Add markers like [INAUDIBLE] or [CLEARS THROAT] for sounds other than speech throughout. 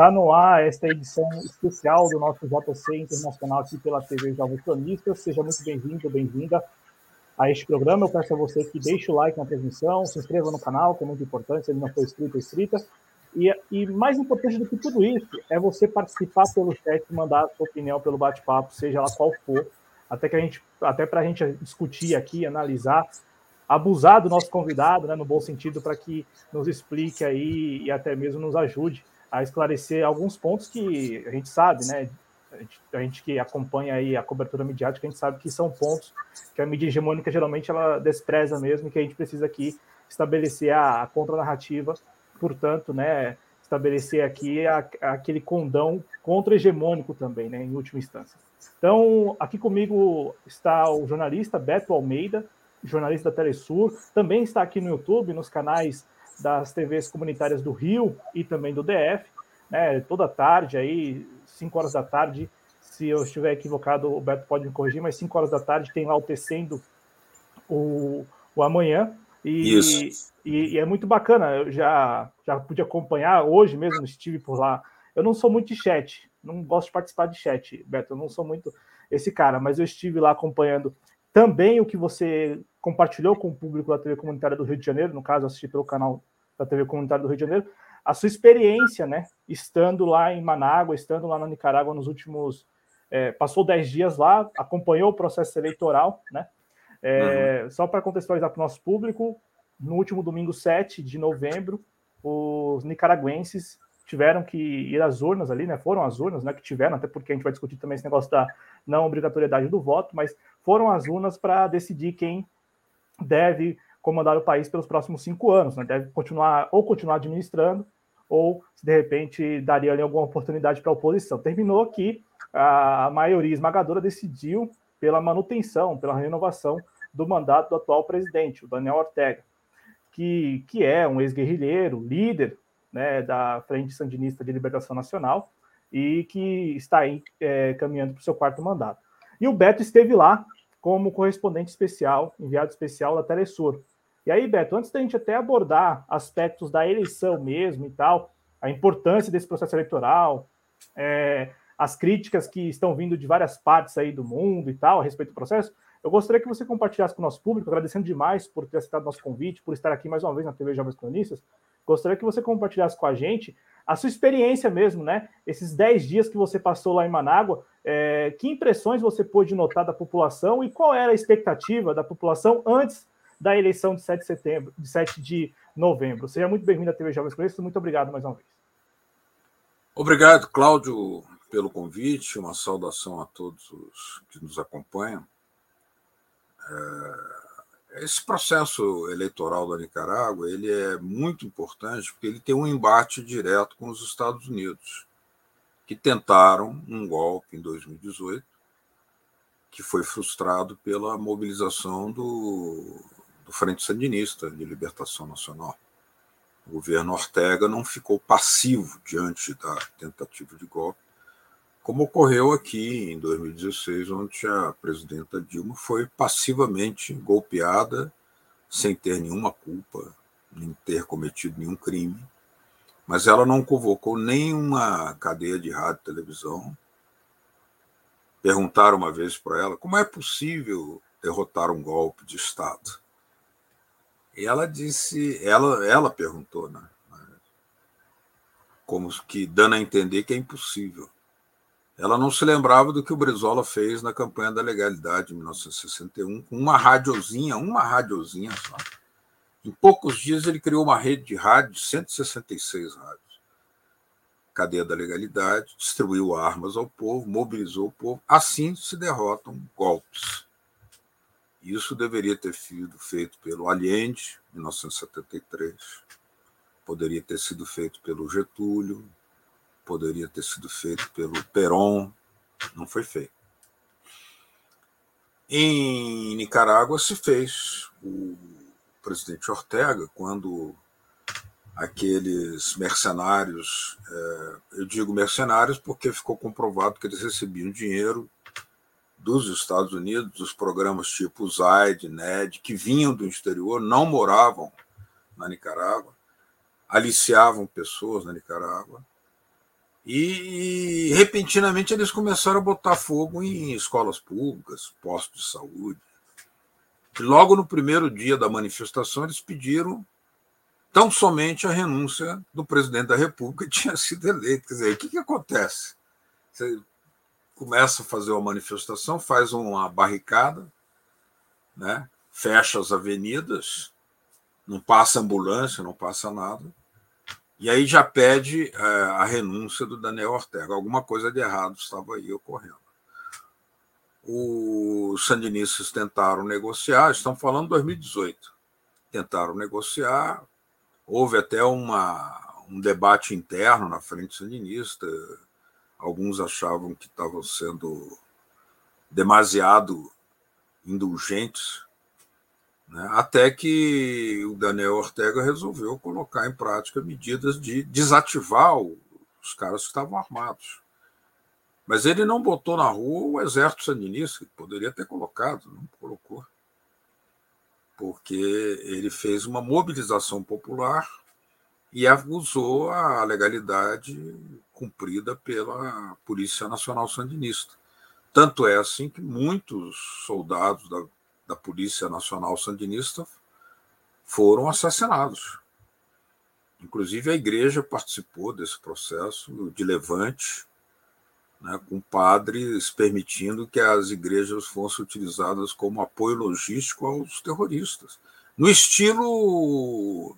Está no ar esta edição especial do nosso JC Internacional aqui pela TV Jovens. Seja muito bem-vindo, bem-vinda a este programa. Eu peço a você que deixe o like na transmissão, se inscreva no canal, que é muito importante, se ele não for inscrito, inscrita. E, e mais importante do que tudo isso é você participar pelo chat, mandar sua opinião pelo bate-papo, seja lá qual for, até que a gente, até para a gente discutir aqui, analisar, abusar do nosso convidado, né, no bom sentido, para que nos explique aí e até mesmo nos ajude a esclarecer alguns pontos que a gente sabe, né? A gente, a gente, que acompanha aí a cobertura midiática, a gente sabe que são pontos que a mídia hegemônica geralmente ela despreza mesmo e que a gente precisa aqui estabelecer a, a contranarrativa, portanto, né, estabelecer aqui a, aquele condão contra-hegemônico também, né, em última instância. Então, aqui comigo está o jornalista Beto Almeida, jornalista da Telesur, também está aqui no YouTube, nos canais das TVs comunitárias do Rio e também do DF, né, toda tarde, aí, 5 horas da tarde, se eu estiver equivocado, o Beto pode me corrigir, mas 5 horas da tarde tem lá o Tecendo o, o Amanhã, e, Isso. E, e, é muito bacana, eu já, já pude acompanhar, hoje mesmo estive por lá, eu não sou muito de chat, não gosto de participar de chat, Beto, eu não sou muito esse cara, mas eu estive lá acompanhando também o que você compartilhou com o público da TV Comunitária do Rio de Janeiro, no caso, assisti pelo canal da TV Comunitária do Rio de Janeiro, a sua experiência, né, estando lá em Manágua, estando lá na Nicarágua nos últimos. É, passou 10 dias lá, acompanhou o processo eleitoral, né? É, uhum. Só para contextualizar para o nosso público, no último domingo 7 de novembro, os nicaragüenses tiveram que ir às urnas ali, né? Foram às urnas, né? Que tiveram, até porque a gente vai discutir também esse negócio da não obrigatoriedade do voto, mas foram às urnas para decidir quem deve comandar o país pelos próximos cinco anos, né? Deve continuar ou continuar administrando, ou se de repente daria ali alguma oportunidade para a oposição. Terminou que a maioria esmagadora decidiu pela manutenção, pela renovação do mandato do atual presidente, o Daniel Ortega, que, que é um ex-guerrilheiro, líder né, da Frente Sandinista de Libertação Nacional e que está aí é, caminhando para o seu quarto mandato. E o Beto esteve lá como correspondente especial, enviado especial da Telesur. E aí, Beto, antes da gente até abordar aspectos da eleição mesmo e tal, a importância desse processo eleitoral, é, as críticas que estão vindo de várias partes aí do mundo e tal a respeito do processo, eu gostaria que você compartilhasse com o nosso público, agradecendo demais por ter aceitado nosso convite, por estar aqui mais uma vez na TV Jovens Cronistas. Gostaria que você compartilhasse com a gente a sua experiência mesmo, né? Esses 10 dias que você passou lá em Manágua, é, que impressões você pôde notar da população e qual era a expectativa da população antes da eleição de 7 de setembro, de 7 de novembro. Seja muito bem-vindo à TV Jovens Cronistas, muito obrigado mais uma vez. Obrigado, Cláudio, pelo convite, uma saudação a todos os que nos acompanham. É, esse processo eleitoral da Nicarágua ele é muito importante porque ele tem um embate direto com os Estados Unidos, que tentaram um golpe em 2018, que foi frustrado pela mobilização do do Frente Sandinista de Libertação Nacional. O governo Ortega não ficou passivo diante da tentativa de golpe, como ocorreu aqui em 2016, onde a presidenta Dilma foi passivamente golpeada, sem ter nenhuma culpa, nem ter cometido nenhum crime, mas ela não convocou nenhuma cadeia de rádio e televisão. Perguntaram uma vez para ela como é possível derrotar um golpe de Estado. E ela disse, ela, ela perguntou, né? Como que dando a entender que é impossível. Ela não se lembrava do que o Brizola fez na campanha da legalidade em 1961, com uma radiozinha, uma radiozinha só. Em poucos dias ele criou uma rede de rádio, 166 rádios. Cadeia da legalidade, distribuiu armas ao povo, mobilizou o povo. Assim se derrotam golpes. Isso deveria ter sido feito pelo Allende, em 1973, poderia ter sido feito pelo Getúlio, poderia ter sido feito pelo Perón, não foi feito. Em Nicarágua se fez. O presidente Ortega, quando aqueles mercenários, é, eu digo mercenários porque ficou comprovado que eles recebiam dinheiro dos Estados Unidos, dos programas tipo ZAID, NED, que vinham do exterior, não moravam na Nicarágua, aliciavam pessoas na Nicarágua, e, repentinamente eles começaram a botar fogo em escolas públicas, postos de saúde. E logo no primeiro dia da manifestação, eles pediram tão somente a renúncia do presidente da República que tinha sido eleito. Quer dizer, o que, que acontece? Você começa a fazer uma manifestação, faz uma barricada, né? fecha as avenidas, não passa ambulância, não passa nada, e aí já pede é, a renúncia do Daniel Ortega. Alguma coisa de errado estava aí ocorrendo. Os sandinistas tentaram negociar, estão falando 2018. Tentaram negociar, houve até uma, um debate interno na frente sandinista. Alguns achavam que estavam sendo demasiado indulgentes né? Até que o Daniel Ortega resolveu colocar em prática medidas de desativar os caras que estavam armados. Mas ele não botou na rua o exército sandinista, que poderia ter colocado, não colocou. Porque ele fez uma mobilização popular e usou a legalidade cumprida pela Polícia Nacional Sandinista. Tanto é assim que muitos soldados da da Polícia Nacional Sandinista foram assassinados. Inclusive, a igreja participou desse processo de levante, né, com padres permitindo que as igrejas fossem utilizadas como apoio logístico aos terroristas. No estilo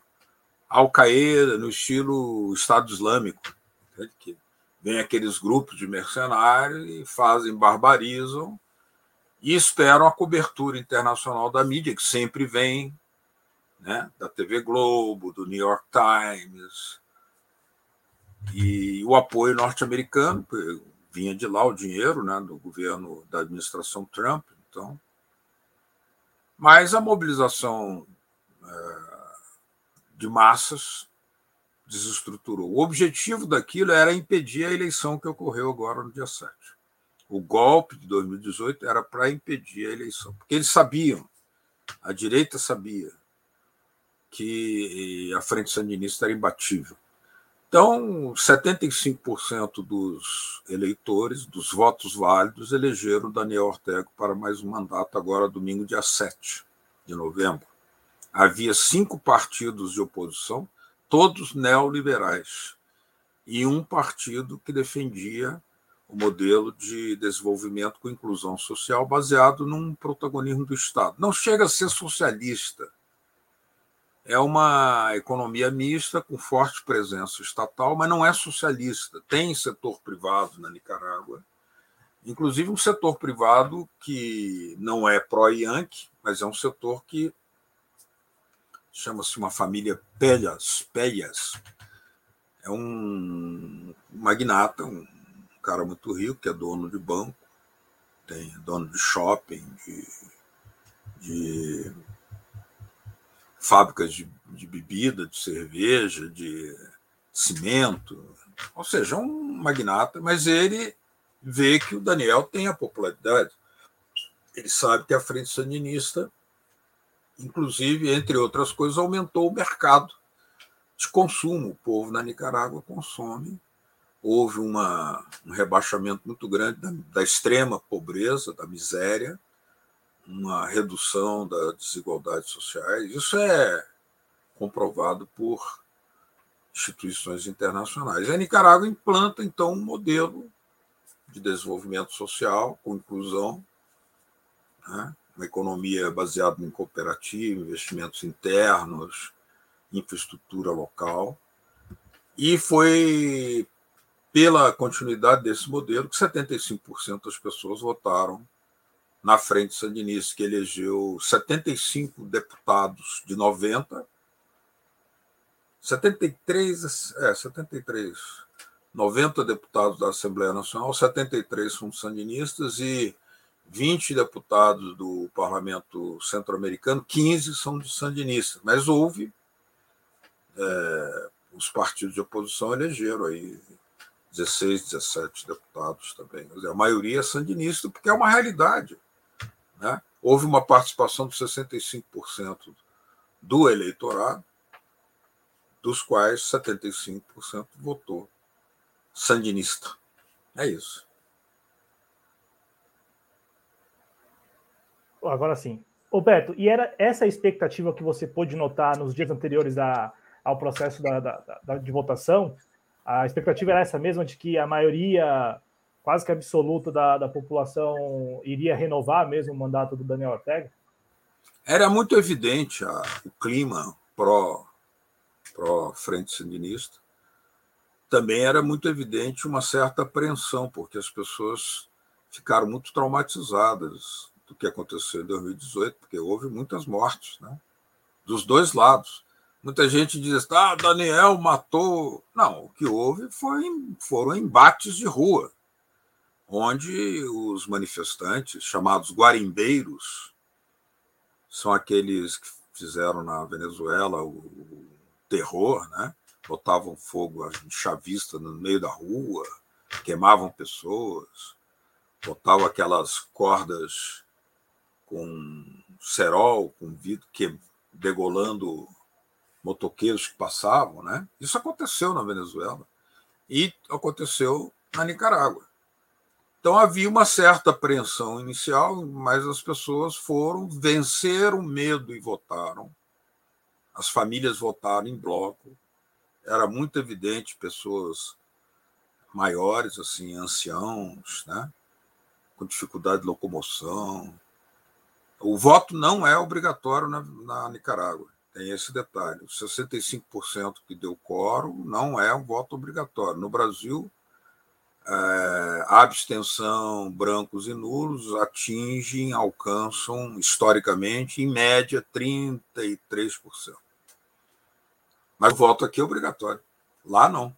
Al-Qaeda, no estilo Estado Islâmico, né, que vem aqueles grupos de mercenários e fazem, barbarizam e esperam a cobertura internacional da mídia, que sempre vem, né, da TV Globo, do New York Times, e o apoio norte-americano, vinha de lá o dinheiro né, do governo da administração Trump. Então, mas a mobilização é, de massas desestruturou. O objetivo daquilo era impedir a eleição que ocorreu agora no dia 7 o golpe de 2018 era para impedir a eleição, porque eles sabiam, a direita sabia, que a frente sandinista era imbatível. Então, 75% dos eleitores, dos votos válidos, elegeram Daniel Ortega para mais um mandato, agora domingo, dia 7 de novembro. Havia cinco partidos de oposição, todos neoliberais, e um partido que defendia o modelo de desenvolvimento com inclusão social baseado num protagonismo do Estado. Não chega a ser socialista. É uma economia mista com forte presença estatal, mas não é socialista. Tem setor privado na Nicarágua, inclusive um setor privado que não é pró-Yankee, mas é um setor que chama-se uma família Pelhas, Pelhas. É um magnata, um cara muito rico, que é dono de banco, tem dono de shopping, de, de fábricas de, de bebida, de cerveja, de cimento, ou seja, um magnata, mas ele vê que o Daniel tem a popularidade. Ele sabe que a frente sandinista, inclusive, entre outras coisas, aumentou o mercado de consumo. O povo na Nicarágua consome houve uma, um rebaixamento muito grande da, da, extrema pobreza, da miséria, uma redução das desigualdades sociais. Isso é comprovado por instituições internacionais. A Nicarágua implanta, então, um modelo de desenvolvimento social com inclusão, né? uma economia baseada em cooperativa, investimentos internos, infraestrutura local. E foi pela continuidade desse modelo, que 75% das pessoas votaram na frente sandinista, que elegeu 75 deputados de 90, 73, é, 73, 90 deputados da Assembleia Nacional, 73 são sandinistas e 20 deputados do Parlamento Centro-Americano, 15 são de sandinistas. Mas houve é, os partidos de oposição elegeram aí 16, 17 deputados também. A maioria é sandinista, porque é uma realidade. Né? Houve uma participação de 65% do eleitorado, dos quais 75% votou sandinista. É isso. Agora sim. Roberto, e era essa a expectativa que você pôde notar nos dias anteriores a, ao processo da, da, da, de votação? A expectativa era essa mesma, de que a maioria quase que absoluta da, da população iria renovar mesmo o mandato do Daniel Ortega? Era muito evidente a, o clima pró, pró Frente Sandinista. Também era muito evidente uma certa apreensão, porque as pessoas ficaram muito traumatizadas do que aconteceu em 2018, porque houve muitas mortes, né? dos dois lados. Muita gente diz, ah, Daniel matou. Não, o que houve foi, foram embates de rua, onde os manifestantes, chamados guarimbeiros, são aqueles que fizeram na Venezuela o terror, né? botavam fogo chavista no meio da rua, queimavam pessoas, botavam aquelas cordas com cerol, com vidro, que, degolando motoqueiros que passavam. Né? Isso aconteceu na Venezuela e aconteceu na Nicarágua. Então havia uma certa apreensão inicial, mas as pessoas foram vencer o medo e votaram. As famílias votaram em bloco. Era muito evidente pessoas maiores, assim, anciãos, né? com dificuldade de locomoção, o voto não é obrigatório na, na Nicarágua. Tem esse detalhe. Os 65% que deu quórum não é um voto obrigatório. No Brasil, é, abstenção, brancos e nulos atingem, alcançam, historicamente, em média, 33%. Mas o voto aqui é obrigatório. Lá não.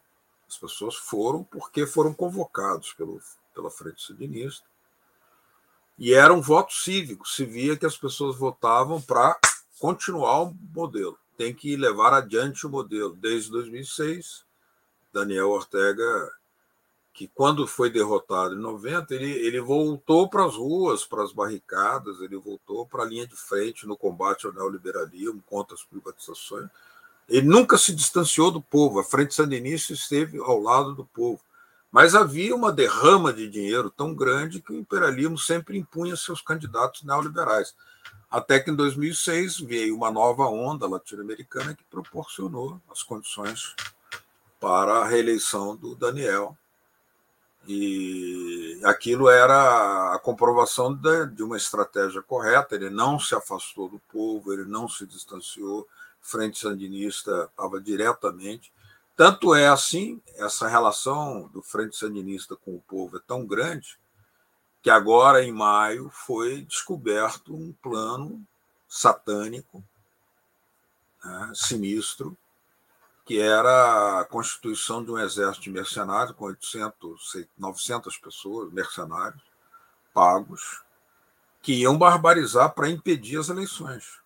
As pessoas foram porque foram convocados pelo, pela Frente Sandinista e era um voto cívico, se via que as pessoas votavam para continuar o modelo. Tem que levar adiante o modelo. Desde 2006, Daniel Ortega, que quando foi derrotado em 90, ele, ele voltou para as ruas, para as barricadas, ele voltou para a linha de frente no combate ao neoliberalismo, contra as privatizações. Ele nunca se distanciou do povo. A Frente Sandinista esteve ao lado do povo. Mas havia uma derrama de dinheiro tão grande que o imperialismo sempre impunha seus candidatos neoliberais. Até que em 2006 veio uma nova onda latino-americana que proporcionou as condições para a reeleição do Daniel. E aquilo era a comprovação de, uma estratégia correta. Ele não se afastou do povo, ele não se distanciou. Frente Sandinista estava diretamente tanto é assim, essa relação do Frente Sandinista com o povo é tão grande que agora, em maio, foi descoberto um plano satânico, né, sinistro, que era a constituição de um exército de mercenários com 800, 900 pessoas, mercenários, pagos, que iam barbarizar para impedir as eleições.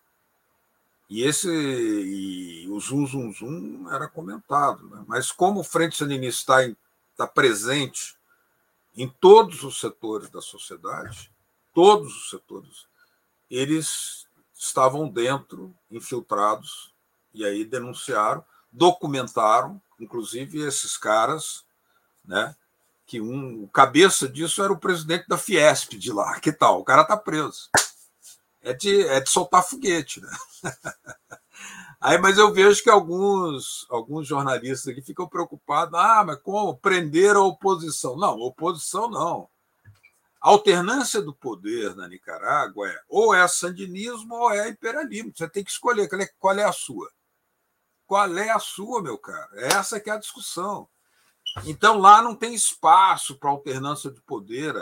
E esse e o zum zum zum era comentado, né? mas como o Frente Sandinista está, está presente em todos os setores da sociedade, todos os setores, eles estavam dentro, infiltrados, e aí denunciaram, documentaram, inclusive esses caras, né? Que um, o cabeça disso era o presidente da Fiesp de lá. Que tal? O cara está preso é de, é de soltar foguete, né? [LAUGHS] Aí, mas eu vejo que alguns, alguns jornalistas aqui ficam preocupados. Ah, mas como? Prender a oposição. Não, oposição não. A alternância do poder na Nicarágua é ou é sandinismo ou é imperialismo. Você tem que escolher qual é, qual é a sua. Qual é a sua, meu caro? Essa que é a discussão. Então lá não tem espaço para alternância de poder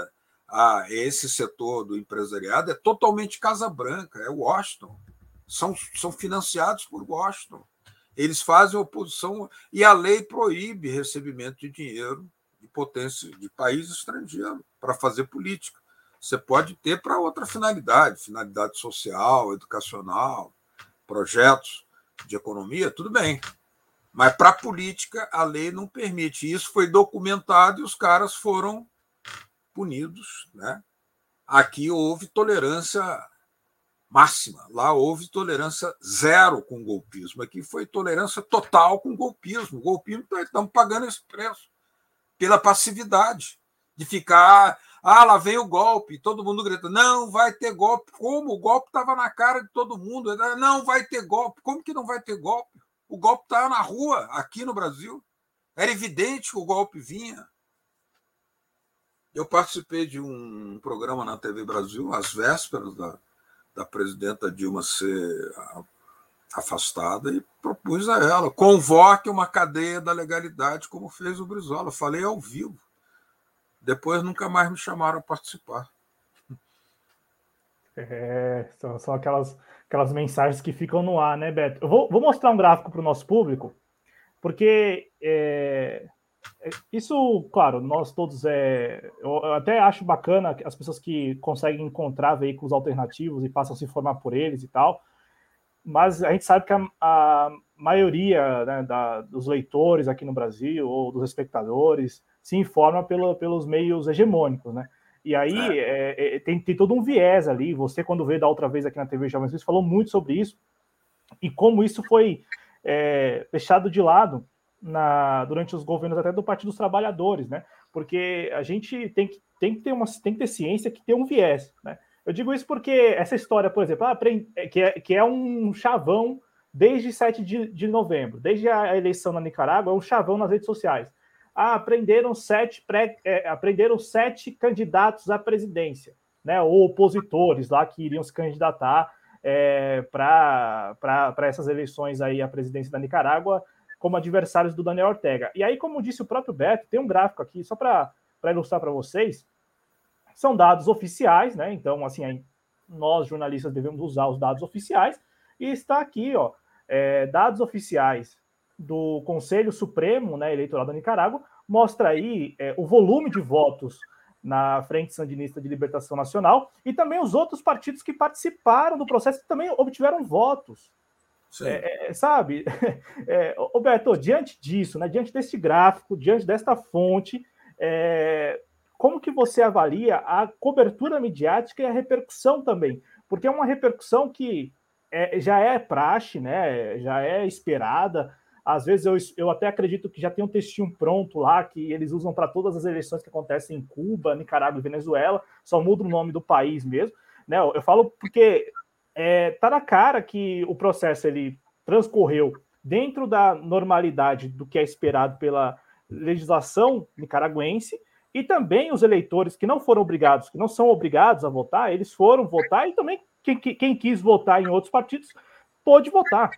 a esse setor do empresariado é totalmente Casa Branca, é Washington. São, são financiados por Washington. Eles fazem oposição e a lei proíbe recebimento de dinheiro de potência de país estrangeiro para fazer política. Você pode ter para outra finalidade, finalidade social, educacional, projetos de economia, tudo bem. Mas para política, a lei não permite. Isso foi documentado e os caras foram punidos. Né? Aqui houve tolerância máxima. Lá houve tolerância zero com o golpismo. Aqui foi tolerância total com o golpismo. O golpismo tá, estamos pagando esse preço pela passividade de ficar. Ah, lá vem o golpe, todo mundo grita, não vai ter golpe. Como? O golpe estava na cara de todo mundo. Não vai ter golpe. Como que não vai ter golpe? O golpe estava na rua, aqui no Brasil. Era evidente que o golpe vinha. Eu participei de um programa na TV Brasil, às vésperas da, da presidenta Dilma ser afastada, e propus a ela: convoque uma cadeia da legalidade, como fez o Brizola. Falei ao vivo. Depois nunca mais me chamaram a participar. [LAUGHS] É, são, são aquelas, aquelas mensagens que ficam no ar, né, Beto? Eu vou, vou mostrar um gráfico para o nosso público, porque é, isso, claro, nós todos é. Eu até acho bacana as pessoas que conseguem encontrar veículos alternativos e passam a se informar por eles e tal. Mas a gente sabe que a, a maioria né, da, dos leitores aqui no Brasil ou dos espectadores se informa pelo, pelos meios hegemônicos, né? E aí é. É, é, tem, tem todo um viés ali. Você, quando veio da outra vez aqui na TV Jovens, falou muito sobre isso e como isso foi é, deixado de lado na, durante os governos até do Partido dos Trabalhadores, né? Porque a gente tem que, tem que ter uma tem que ter ciência que tem um viés, né? Eu digo isso porque essa história, por exemplo, ah, é, que, é, que é um chavão desde 7 de, de novembro, desde a eleição na Nicarágua, é um chavão nas redes sociais. Ah, sete, pré, é, sete candidatos à presidência, né? Ou opositores lá que iriam se candidatar é, para essas eleições aí à presidência da Nicarágua como adversários do Daniel Ortega. E aí, como disse o próprio Beto, tem um gráfico aqui, só para ilustrar para vocês, são dados oficiais, né? Então, assim, nós jornalistas devemos usar os dados oficiais, e está aqui, ó, é, dados oficiais do Conselho Supremo né, Eleitoral da Nicarágua, mostra aí é, o volume de votos na Frente Sandinista de Libertação Nacional e também os outros partidos que participaram do processo e também obtiveram votos. É, é, sabe, [LAUGHS] é, Roberto, diante disso, né, diante desse gráfico, diante desta fonte, é, como que você avalia a cobertura midiática e a repercussão também? Porque é uma repercussão que é, já é praxe, né, já é esperada. Às vezes eu, eu até acredito que já tem um textinho pronto lá que eles usam para todas as eleições que acontecem em Cuba, Nicarágua e Venezuela, só muda o nome do país mesmo. Né? Eu falo porque é, tá na cara que o processo ele transcorreu dentro da normalidade do que é esperado pela legislação nicaragüense e também os eleitores que não foram obrigados, que não são obrigados a votar, eles foram votar e também quem, quem quis votar em outros partidos pôde votar.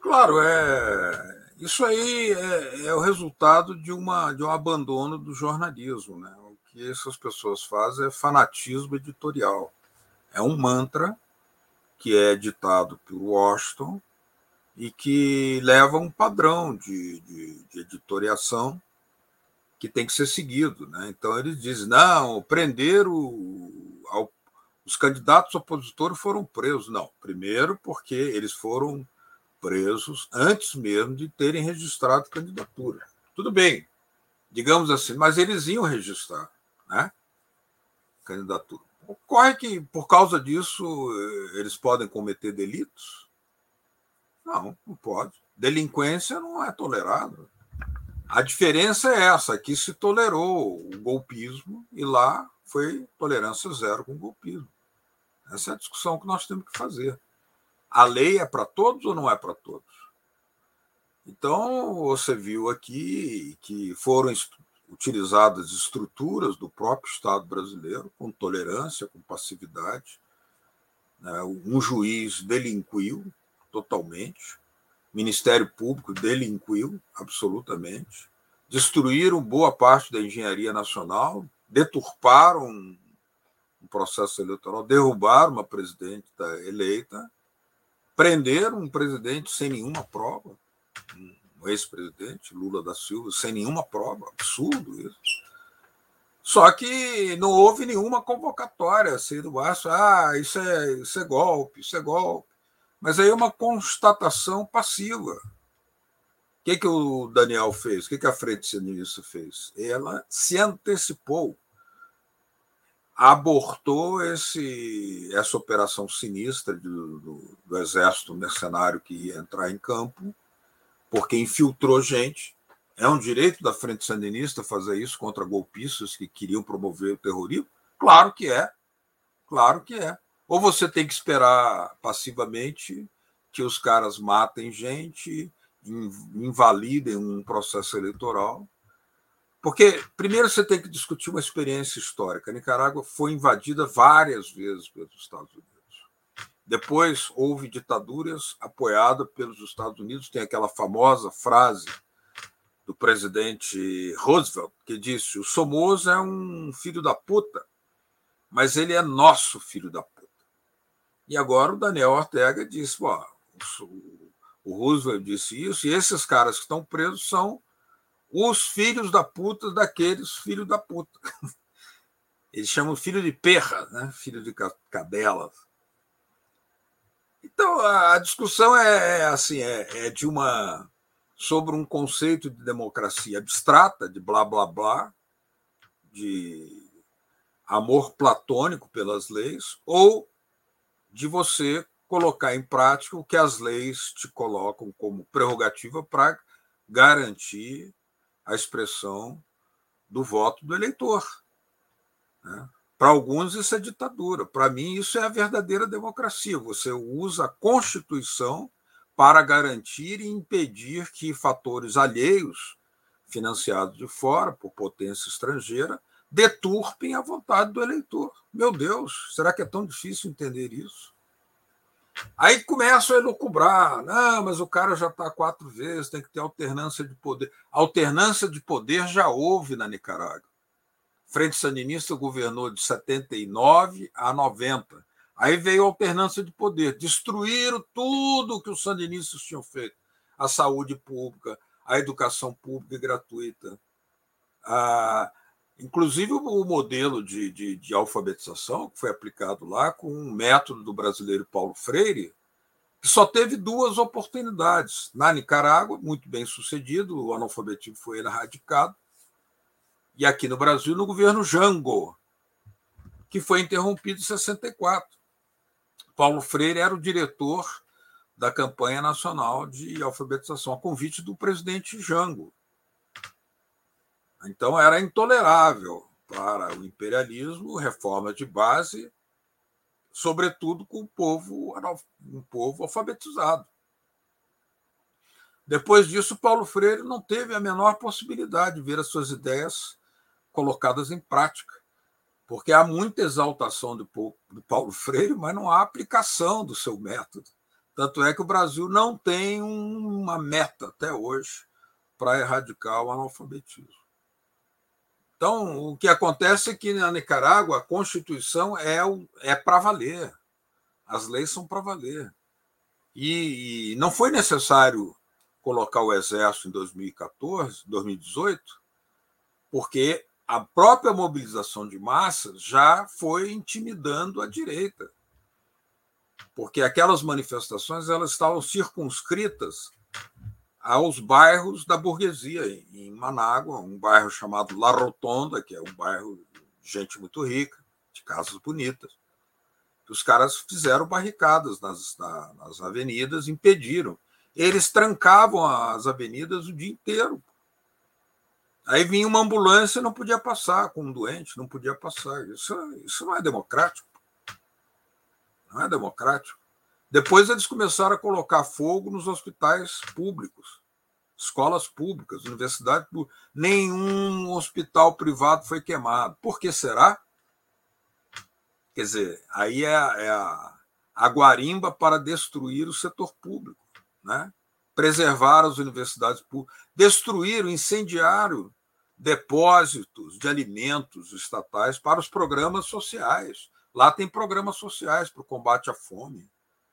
Claro, é isso aí é, é, o resultado de uma de um abandono do jornalismo, né? O que essas pessoas fazem é fanatismo editorial. É um mantra que é ditado por Washington e que leva um padrão de, de, de editoriação que tem que ser seguido. Né? Então, eles dizem: não, prender o, ao, os candidatos opositores foram presos. Não, primeiro porque eles foram presos antes mesmo de terem registrado candidatura. Tudo bem, digamos assim, mas eles iam registrar né? candidatura. Ocorre que, por causa disso, eles podem cometer delitos? Não, não pode. Delinquência não é tolerada. A diferença é essa: aqui se tolerou o golpismo e lá foi tolerância zero com o golpismo. Essa é a discussão que nós temos que fazer. A lei é para todos ou não é para todos? Então, você viu aqui que foram utilizadas estruturas do próprio Estado brasileiro, com tolerância, com passividade. Né? Um juiz delinquiu totalmente, o Ministério Público delinquiu absolutamente, destruíram boa parte da engenharia nacional, deturparam um processo eleitoral, derrubaram uma presidenta eleita, prenderam um presidente sem nenhuma prova, o ex-presidente Lula da Silva, sem nenhuma prova, absurdo isso. Só que não houve nenhuma convocatória assim do Márcio, ah, isso é, isso é golpe, isso é golpe. Mas aí é uma constatação passiva. O que, que o Daniel fez? O que, que a Frente Sinistro fez? Ela se antecipou, abortou esse, essa operação sinistra do, do, do exército mercenário que ia entrar em campo, porque infiltrou gente. É um direito da Frente Sandinista fazer isso contra golpistas que queriam promover o terrorismo? Claro que é. Claro que é. Ou você tem que esperar passivamente que os caras matem gente, invalidem um processo eleitoral. Porque, primeiro, você tem que discutir uma experiência histórica. A Nicarágua foi invadida várias vezes pelos Estados Unidos. Depois, houve ditaduras apoiadas pelos Estados Unidos. Tem aquela famosa frase do presidente Roosevelt, que disse: o Somoza é um filho da puta, mas ele é nosso filho da puta. E agora o Daniel Ortega disse: Pô, o Roosevelt disse isso, e esses caras que estão presos são os filhos da puta daqueles filhos da puta. [LAUGHS] Eles chamam filho de perra, né? filho de cadela. Então a discussão é, é assim, é, é de uma sobre um conceito de democracia abstrata, de blá blá blá, de amor platônico pelas leis, ou de você colocar em prática o que as leis te colocam como prerrogativa para garantir a expressão do voto do eleitor. Né? Para alguns, isso é ditadura. Para mim, isso é a verdadeira democracia. Você usa a Constituição para garantir e impedir que fatores alheios, financiados de fora por potência estrangeira, deturpem a vontade do eleitor. Meu Deus, será que é tão difícil entender isso? Aí começam a elucubrar. Não, mas o cara já está quatro vezes, tem que ter alternância de poder. Alternância de poder já houve na Nicarágua. Frente Sandinista governou de 79 a 90. Aí veio a alternância de poder. Destruíram tudo que os sandinistas tinham feito: a saúde pública, a educação pública e gratuita. A, inclusive o modelo de, de, de, alfabetização que foi aplicado lá com um método do brasileiro Paulo Freire, que só teve duas oportunidades. Na Nicarágua, muito bem sucedido, o analfabetismo foi erradicado, e aqui no Brasil, no governo Jango, que foi interrompido em 64. Paulo Freire era o diretor da campanha nacional de alfabetização, a convite do presidente Jango. Então era intolerável para o imperialismo reforma de base, sobretudo com o povo, um povo alfabetizado. Depois disso, Paulo Freire não teve a menor possibilidade de ver as suas ideias colocadas em prática porque há muita exaltação do, Paulo Freire, mas não há aplicação do seu método. Tanto é que o Brasil não tem uma meta até hoje para erradicar o analfabetismo. Então, o que acontece é que na Nicarágua a Constituição é, é para valer, as leis são para valer. E, e não foi necessário colocar o Exército em 2014, 2018, porque a própria mobilização de massas já foi intimidando a direita. Porque aquelas manifestações elas estavam circunscritas aos bairros da burguesia, em Manágua, um bairro chamado La Rotonda, que é um bairro de gente muito rica, de casas bonitas. Os caras fizeram barricadas nas, nas avenidas, impediram. Eles trancavam as avenidas o dia inteiro, Aí vinha uma ambulância e não podia passar com um doente, não podia passar. Isso, isso não é democrático. Não é democrático. Depois eles começaram a colocar fogo nos hospitais públicos, escolas públicas, universidades públicas. Nenhum hospital privado foi queimado. Por que será? Quer dizer, aí é, é a, a guarimba para destruir o setor público, né? Preservar as universidades públicas, destruir o incendiário depósitos de alimentos estatais para os programas sociais. Lá tem programas sociais para o combate à fome.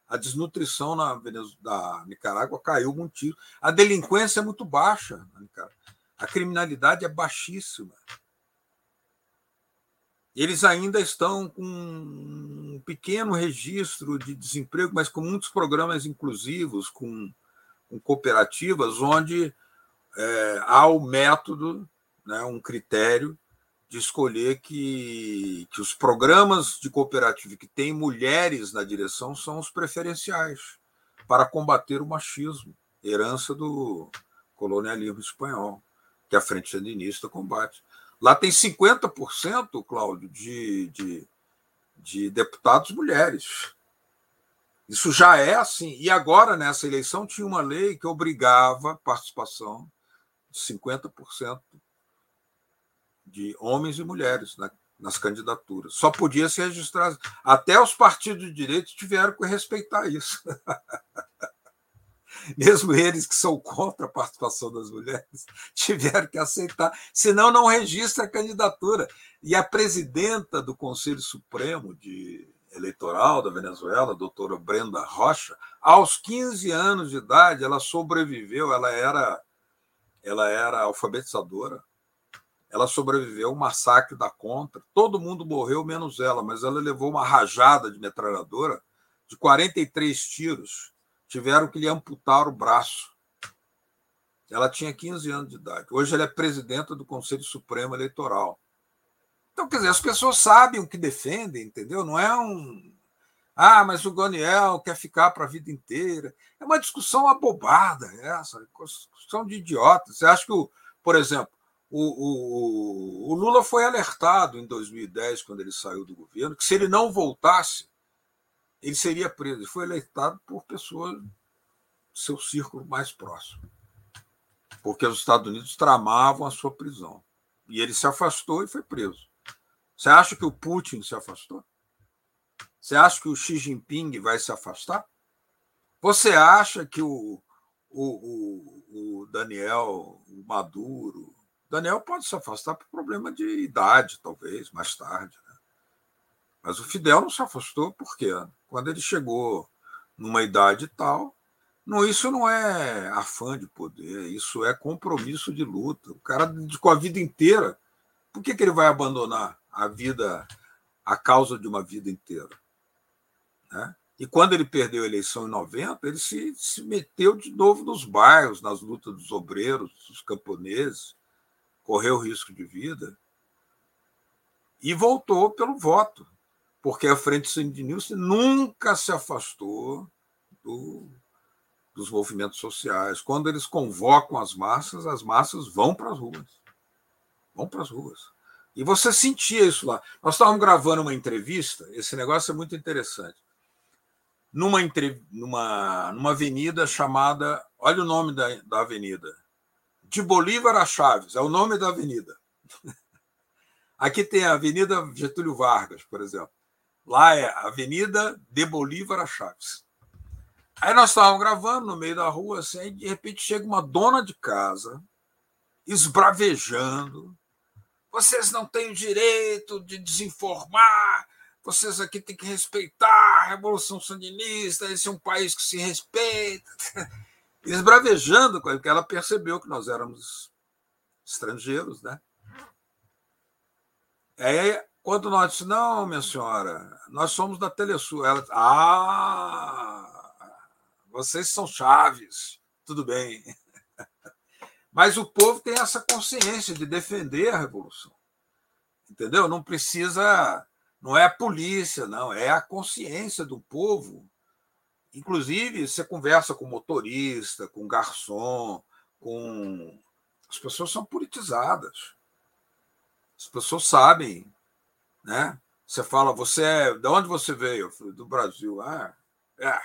A desnutrição na da Nicarágua caiu muito. A delinquência é muito baixa na. A criminalidade é baixíssima. eles ainda estão com um pequeno registro de desemprego, mas com muitos programas inclusivos, com, com cooperativas, onde é, há o método, né, um critério de escolher que, que os programas de cooperativa que têm mulheres na direção são os preferenciais para combater o machismo, herança do colonialismo espanhol, que a Frente Sandinista combate. Lá tem 50%, Cláudio, de, de, de deputados mulheres. Isso já é assim. E agora, nessa eleição, tinha uma lei que obrigava participação de 50% de homens e mulheres nas candidaturas. Só podia se registrar. Até os partidos de direito tiveram que respeitar isso. [LAUGHS] mesmo eles que são contra a participação das mulheres, tiveram que aceitar, senão não registra a candidatura. E a presidenta do Conselho Supremo de Eleitoral da Venezuela, a doutora Brenda Rocha, aos 15 anos de idade, ela sobreviveu, ela era, ela era alfabetizadora, ela sobreviveu ao massacre da Contra, todo mundo morreu menos ela, mas ela levou uma rajada de metralhadora de 43 tiros tiveram que lhe amputar o braço. Ela tinha 15 anos de idade. Hoje ela é presidenta do Conselho Supremo Eleitoral. Então, quer dizer, as pessoas sabem o que defendem, entendeu? Não é um. Ah, mas o Goniel quer ficar para a vida inteira. É uma discussão abobada, essa, discussão de idiota. Você acha que, o, por exemplo, o, o, o Lula foi alertado em 2010, quando ele saiu do governo, que se ele não voltasse, ele seria preso. Ele foi eleitado por pessoas do seu círculo mais próximo, porque os Estados Unidos tramavam a sua prisão. E ele se afastou e foi preso. Você acha que o Putin se afastou? Você acha que o Xi Jinping vai se afastar? Você acha que o, o, o, o Daniel o Maduro. Daniel pode se afastar por problema de idade, talvez, mais tarde. Né? Mas o Fidel não se afastou, por quê? Quando ele chegou numa idade tal, não, isso não é afã de poder, isso é compromisso de luta. O cara dedicou a vida inteira. Por que, que ele vai abandonar a vida, a causa de uma vida inteira? Né? E quando ele perdeu a eleição em 90, ele se, se meteu de novo nos bairros, nas lutas dos obreiros, dos camponeses, correu risco de vida e voltou pelo voto porque a Frente Sandinista nunca se afastou do, dos movimentos sociais. Quando eles convocam as massas, as massas vão para as ruas. Vão para as ruas. E você sentia isso lá. Nós estávamos gravando uma entrevista, esse negócio é muito interessante. Numa, numa, numa avenida chamada. Olha o nome da, da avenida. De Bolívar a Chaves, é o nome da avenida. [LAUGHS] Aqui tem a Avenida Getúlio Vargas, por exemplo. Lá é Avenida de Bolívar a Chaves. Aí nós estávamos gravando no meio da rua, assim, de repente chega uma dona de casa, esbravejando. Vocês não têm o direito de desinformar, vocês aqui têm que respeitar a Revolução Sandinista, esse é um país que se respeita. [LAUGHS] Esbravejando, porque ela percebeu que nós éramos estrangeiros, né? Aí quando nós disse, não, minha senhora, nós somos da Telesul. Ela, ah, vocês são chaves, tudo bem. Mas o povo tem essa consciência de defender a revolução. Entendeu? Não precisa, não é a polícia, não, é a consciência do povo. Inclusive, você conversa com motorista, com garçom, com. As pessoas são politizadas. As pessoas sabem né? Você fala, você é. De onde você veio? Do Brasil. Ah, é.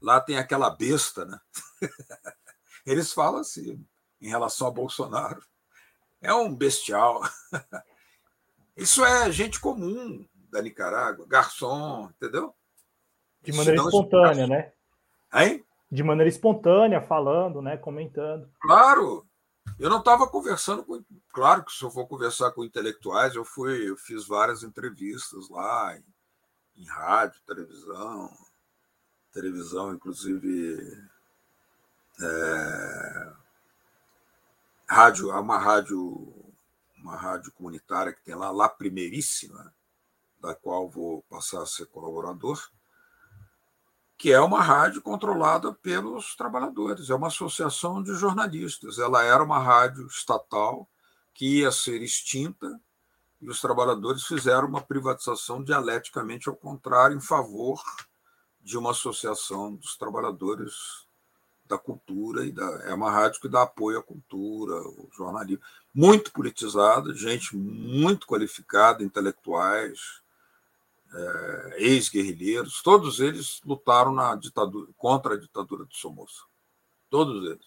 Lá tem aquela besta, né? [LAUGHS] Eles falam assim, em relação a Bolsonaro. É um bestial. [LAUGHS] Isso é gente comum da Nicarágua, garçom, entendeu? De maneira espontânea, né? Hein? De maneira espontânea, falando, né? Comentando. Claro, eu não estava conversando com. Claro que se eu for conversar com intelectuais, eu fui, eu fiz várias entrevistas lá em, em rádio, televisão, televisão, inclusive é, rádio, uma rádio, uma rádio comunitária que tem lá, La Primeiríssima, da qual vou passar a ser colaborador, que é uma rádio controlada pelos trabalhadores, é uma associação de jornalistas. Ela era uma rádio estatal que ia ser extinta e os trabalhadores fizeram uma privatização dialeticamente ao contrário, em favor de uma associação dos trabalhadores da cultura e da, é uma rádio que dá apoio à cultura, ao jornalismo, muito politizada, gente muito qualificada, intelectuais, é, ex-guerrilheiros, todos eles lutaram na ditadura contra a ditadura do Somoza, todos eles,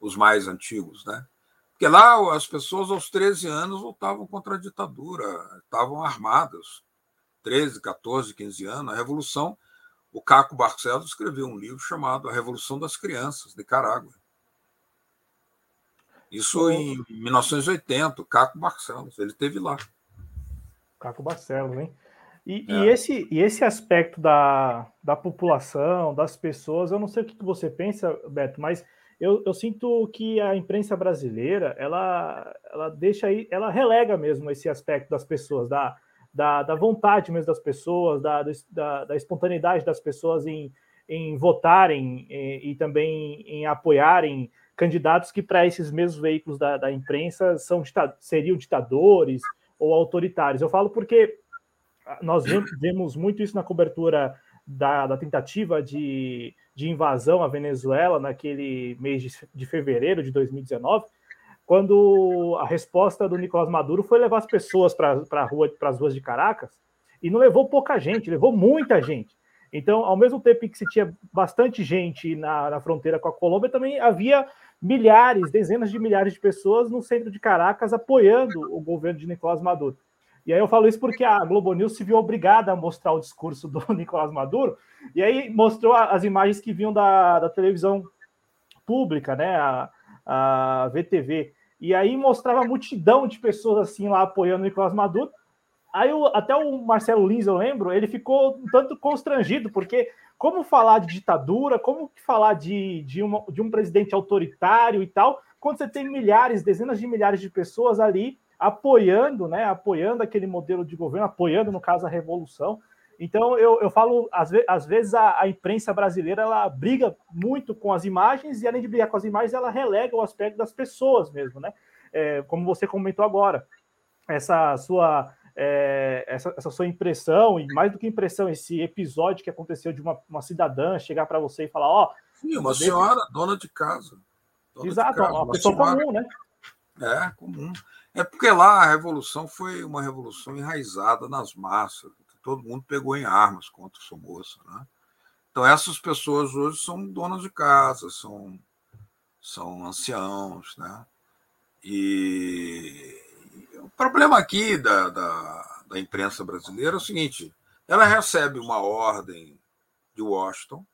os mais antigos, né? Porque lá as pessoas aos 13 anos lutavam contra a ditadura, estavam armadas, 13, 14, 15 anos, a revolução o Caco Barcelos escreveu um livro chamado A Revolução das Crianças, de Nicarágua. Isso em 1980, o Caco Barcelos, ele teve lá. Caco Barcelos, hein? E, é. e, esse, e esse aspecto da, da população, das pessoas, eu não sei o que você pensa, Beto, mas eu, eu sinto que a imprensa brasileira, ela, ela deixa aí, ela relega mesmo esse aspecto das pessoas, da, da, da vontade mesmo das pessoas, da, da, da espontaneidade das pessoas em, em votarem e, e também em apoiarem candidatos que, para esses mesmos veículos da, da imprensa, são, seriam ditadores ou autoritários. Eu falo porque nós vemos muito isso na cobertura da, da tentativa de, de invasão à Venezuela naquele mês de, de fevereiro de 2019 quando a resposta do Nicolás Maduro foi levar as pessoas para rua, as ruas de Caracas, e não levou pouca gente, levou muita gente. Então, ao mesmo tempo que se tinha bastante gente na, na fronteira com a Colômbia, também havia milhares, dezenas de milhares de pessoas no centro de Caracas apoiando o governo de Nicolás Maduro. E aí eu falo isso porque a Globo News se viu obrigada a mostrar o discurso do [LAUGHS] Nicolás Maduro, e aí mostrou as imagens que vinham da, da televisão pública, né? A, a VTV. E aí mostrava a multidão de pessoas assim lá apoiando o Nicolás Maduro. Aí o, até o Marcelo Lins, eu lembro, ele ficou um tanto constrangido, porque como falar de ditadura, como falar de, de, uma, de um presidente autoritário e tal, quando você tem milhares, dezenas de milhares de pessoas ali apoiando, né, apoiando aquele modelo de governo, apoiando, no caso, a revolução. Então, eu, eu falo, às, ve às vezes a, a, imprensa brasileira ela briga muito com as imagens e, além de brigar com as imagens, ela relega o aspecto das pessoas mesmo, né? É, como você comentou agora, essa sua, é, essa, essa, sua impressão, e mais do que impressão, esse episódio que aconteceu de uma, uma cidadã chegar para você e falar: Ó. Oh, Sim, uma senhora, dona de casa. Dona Exato, de casa, uma, uma pessoa comum, né? É, comum. É porque lá a revolução foi uma revolução enraizada nas massas todo mundo pegou em armas contra o Somoza. Né? Então, essas pessoas hoje são donas de casa, são, são anciãos. Né? E o problema aqui da, da, da imprensa brasileira é o seguinte: ela recebe uma ordem de Washington.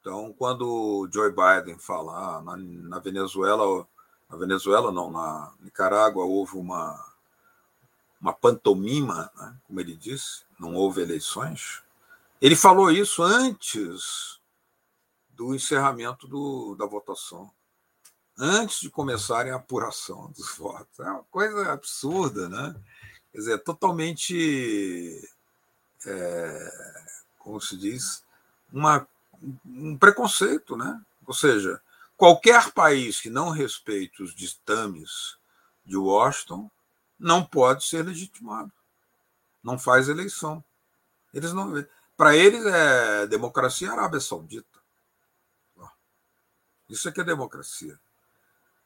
Então, quando Joe Biden fala na, na Venezuela, na Venezuela não, na Nicarágua houve uma uma pantomima, né, como ele disse, não houve eleições. Ele falou isso antes do encerramento do, da votação, antes de começarem a apuração dos votos. É uma coisa absurda, né? Quer dizer, totalmente, é, como se diz, uma, um preconceito, né? Ou seja, qualquer país que não respeite os ditames de Washington não pode ser legitimado. Não faz eleição. Eles não. Para eles é democracia Arábia Saudita. Isso é que é democracia.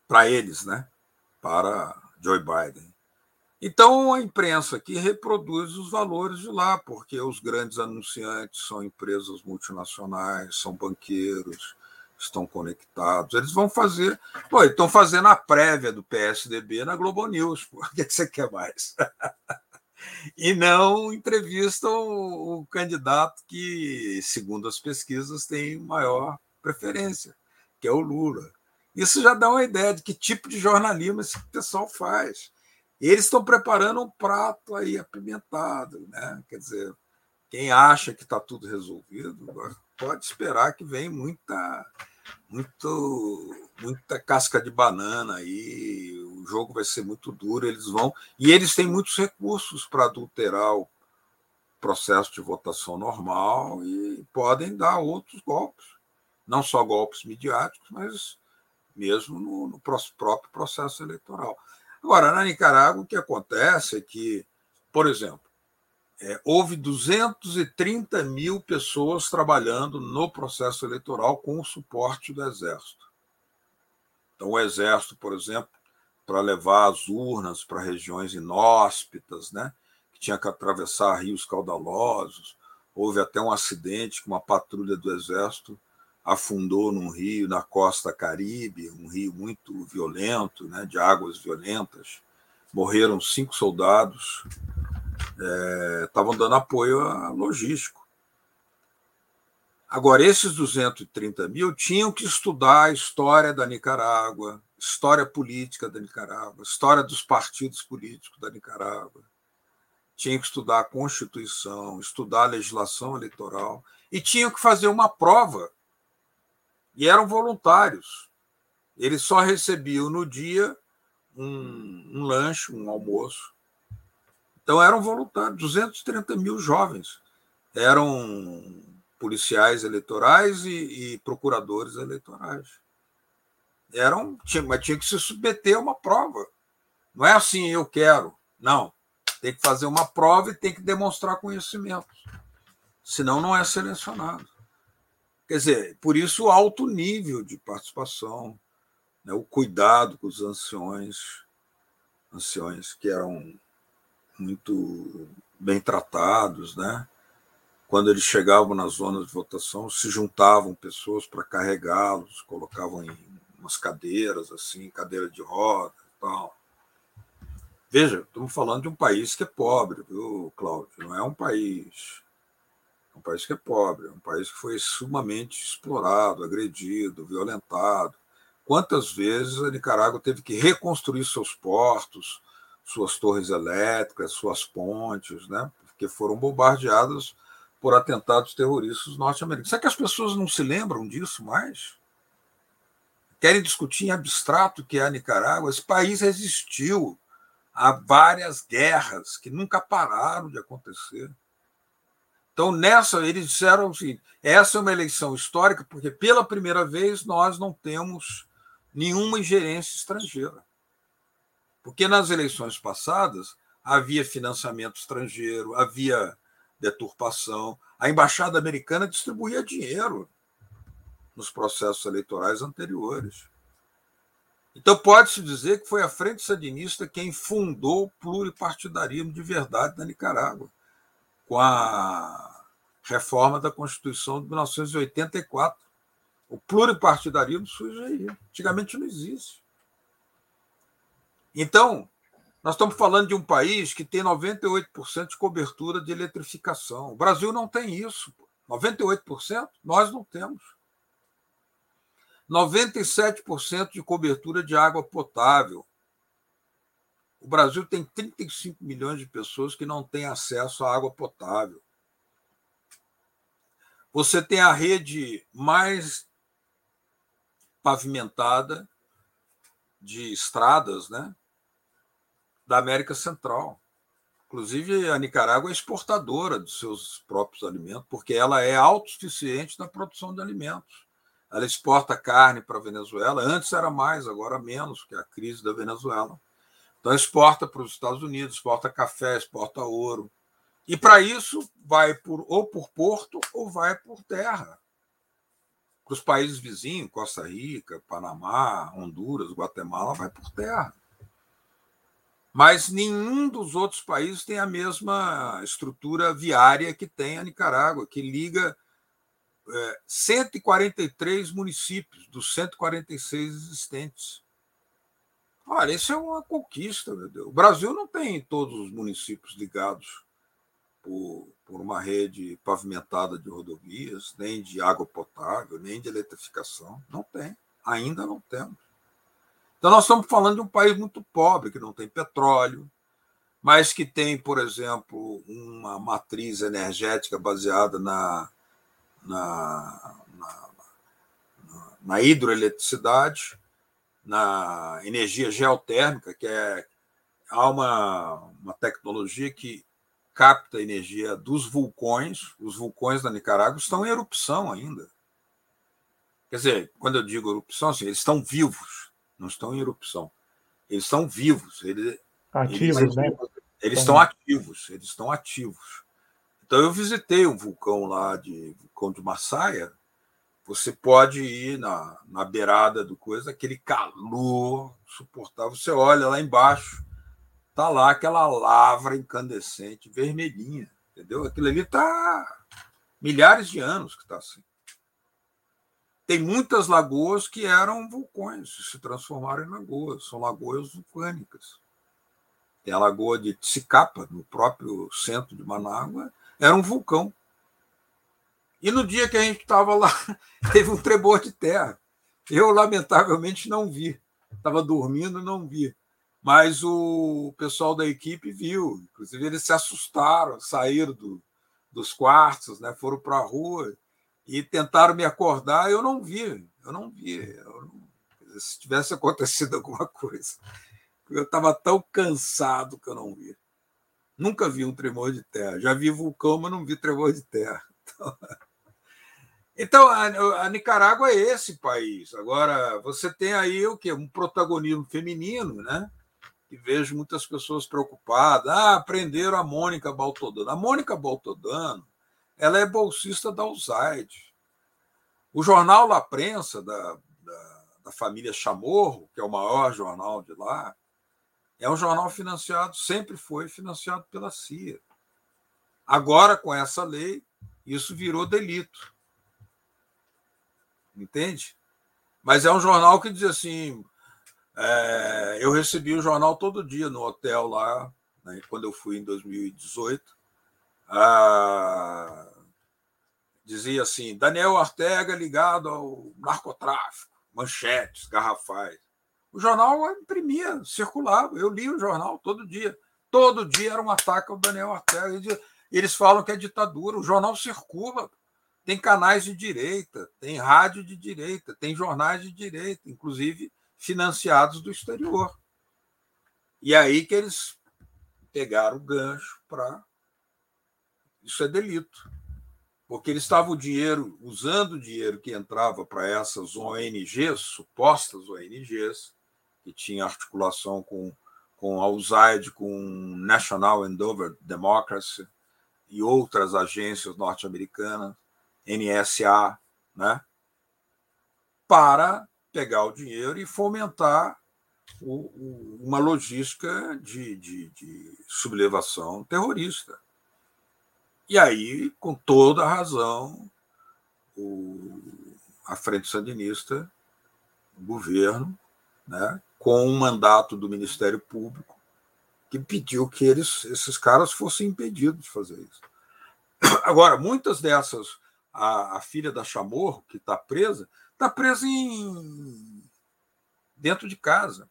Para eles, né? Para Joe Biden. Então a imprensa aqui reproduz os valores de lá, porque os grandes anunciantes são empresas multinacionais, são banqueiros, estão conectados. Eles vão fazer. Pô, estão fazendo a prévia do PSDB na Globo News. Pô. [LAUGHS] O que, você quer mais? [LAUGHS] e não entrevistam o candidato que, segundo as pesquisas, tem maior preferência, que é o Lula. Isso já dá uma ideia de que tipo de jornalismo esse pessoal faz. eles estão preparando um prato aí apimentado, né? Quer dizer, quem acha que está tudo resolvido pode esperar que vem muita muito, muita casca de banana aí. jogo vai ser muito duro, eles vão. E eles têm muitos recursos para adulterar o processo de votação normal e podem dar outros golpes. Não só golpes midiáticos, mas mesmo no, no próprio processo eleitoral. Agora, na Nicarágua, o que acontece é que, por exemplo, é, houve 230 mil pessoas trabalhando no processo eleitoral com o suporte do Exército. Então, o Exército, por exemplo, para levar as urnas para regiões inóspitas, né, que tinha que atravessar rios caudalosos. Houve até um acidente que uma patrulha do Exército afundou num rio na costa caribe, um rio muito violento, né, de águas violentas. Morreram cinco soldados, estavam é, dando apoio logístico. Agora, esses 230 mil tinham que estudar a história da Nicarágua, história política da Nicarágua, história dos partidos políticos da Nicarágua. Tinham que estudar a Constituição, estudar a legislação eleitoral e tinham que fazer uma prova e eram voluntários. Eles só recebiam no dia um, um lanche, um almoço. Então eram voluntários, 230 mil jovens. Eram policiais eleitorais e, e procuradores eleitorais. Eram, tinha, mas tinha que se submeter a uma prova. Não é assim, eu quero. Não. Tem que fazer uma prova e tem que demonstrar conhecimento. Senão não é selecionado. Quer dizer, por isso o alto nível de participação, né, o cuidado com os anciões, anciões que eram muito bem tratados, né? Quando eles chegavam nas zonas de votação, se juntavam pessoas para carregá-los, colocavam em umas cadeiras assim, cadeira de roda tal. Veja, estamos falando de um país que é pobre, viu, Cláudio? Não é um país um país que é pobre, um país que foi sumamente explorado, agredido, violentado. Quantas vezes a Nicarágua teve que reconstruir seus portos, suas torres elétricas, suas pontes, né? porque foram bombardeadas por atentados terroristas norte-americanos. Será que as pessoas não se lembram disso mais? Querem discutir em abstrato que é a Nicarágua? Esse país resistiu a várias guerras que nunca pararam de acontecer. Então, nessa, eles disseram assim: essa é uma eleição histórica, porque pela primeira vez nós não temos nenhuma ingerência estrangeira. Porque nas eleições passadas havia financiamento estrangeiro, havia deturpação. A embaixada americana distribuía dinheiro nos processos eleitorais anteriores. Então, pode-se dizer que foi a Frente Sandinista quem fundou o pluripartidarismo de verdade na Nicarágua com a reforma da Constituição de 1984. O pluripartidarismo surge aí. Antigamente não existe. Então, nós estamos falando de um país que tem 98% de cobertura de eletrificação. O Brasil não tem isso. 98% nós não temos. 97% de cobertura de água potável. O Brasil tem 35 milhões de pessoas que não têm acesso à água potável. Você tem a rede mais pavimentada de estradas né, da América Central. Inclusive, a Nicarágua é exportadora dos seus próprios alimentos, porque ela é autossuficiente na produção de alimentos. Ela exporta carne para a Venezuela, antes era mais, agora menos, que é a crise da Venezuela. Então, exporta para os Estados Unidos, exporta café, exporta ouro. E para isso, vai por, ou por porto ou vai por terra. Para os países vizinhos, Costa Rica, Panamá, Honduras, Guatemala, vai por terra. Mas nenhum dos outros países tem a mesma estrutura viária que tem a Nicarágua, que liga é, 143 municípios dos 146 existentes. Olha, isso é uma conquista. O Brasil não tem todos os municípios ligados por, por uma rede pavimentada de rodovias, nem de água potável, nem de eletrificação. Não tem. Ainda não temos. Então, nós estamos falando de um país muito pobre, que não tem petróleo, mas que tem, por exemplo, uma matriz energética baseada na, na, na, na hidroeletricidade na energia geotérmica, que é há uma, uma tecnologia que capta a energia dos vulcões. Os vulcões da Nicarágua estão em erupção ainda. Quer dizer, quando eu digo erupção, assim, eles estão vivos, não estão em erupção. Eles estão vivos. Eles, ativos, eles, né? Eles estão ativos, eles estão ativos. Então eu visitei um vulcão lá de vulcão de Massaia. Você pode ir na, na beirada do coisa, aquele calor suportável. Você olha lá embaixo, tá lá aquela lavra incandescente, vermelhinha, entendeu? Aquilo ali tá milhares de anos que está assim. Tem muitas lagoas que eram vulcões, se transformaram em lagoas, são lagoas vulcânicas. Tem a lagoa de Tsicapa, no próprio centro de Manágua, era um vulcão. E no dia que a gente estava lá, [LAUGHS] teve um tremor de terra. Eu, lamentavelmente, não vi. Estava dormindo, não vi. Mas o pessoal da equipe viu. Inclusive, eles se assustaram, saíram do, dos quartos, né? foram para a rua e tentaram me acordar. Eu não vi, eu não vi. Eu não... Se tivesse acontecido [LAUGHS] alguma coisa. Eu estava tão cansado que eu não vi. Nunca vi um tremor de terra. Já vi vulcão, mas não vi tremor de terra. [LAUGHS] Então, a, a, Nicarágua é esse país. Agora, você tem aí o quê? Um protagonismo feminino, né? E vejo muitas pessoas preocupadas. Ah, prenderam a Mônica Baltodano. A Mônica Baltodano ela é bolsista da USAID. O jornal La Prensa, da, da, da família Chamorro, que é o maior jornal de lá, é um jornal financiado, sempre foi financiado pela CIA. Agora, com essa lei, isso virou delito. Entende? Mas é um jornal que diz assim: é, eu recebi o jornal todo dia no hotel lá, né, quando eu fui em 2018. Dizia assim: Daniel Ortega ligado ao narcotráfico, manchetes, garrafais. O jornal imprimia, circulava. Eu li o jornal todo dia. Todo dia era um ataque ao Daniel Ortega. Eles falam que é ditadura. O jornal circula. Tem canais de direita, tem rádio de direita, tem jornais de direita, inclusive financiados do exterior. E aí que eles pegaram o gancho para. Isso é delito. Porque eles estavam o dinheiro, usando o dinheiro que entrava para essas ONGs, supostas ONGs, que tinha articulação com, com a USAID, com National Endover Democracy e outras agências norte-americanas, NSA, né? para pegar o dinheiro e fomentar o, o, uma logística de, de, de sublevação terrorista. E aí, com toda a razão, o, a Frente Sandinista, o governo, né, com um mandato do Ministério Público que pediu que eles, esses caras fossem impedidos de fazer isso. [CLEARS THROAT] Agora, muitas dessas, a, a filha da Chamorro, que está presa, está presa em, dentro de casa,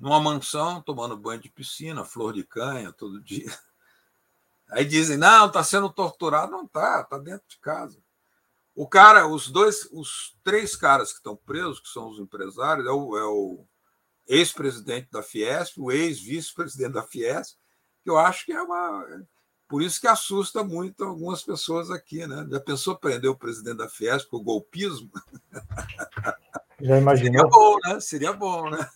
numa mansão, tomando banho de piscina, flor de canha todo dia. Aí dizem, não, está sendo torturado. Não está, está dentro de casa. O cara, os dois, os três caras que estão presos, que são os empresários, é o, é o ex-presidente da Fiesp, o ex-vice-presidente da Fiesp, que eu acho que é uma. Por isso que assusta muito algumas pessoas aqui, né? Já pensou prender o presidente da Fiesp por golpismo? Já imaginou? Seria bom, né? Seria bom, né?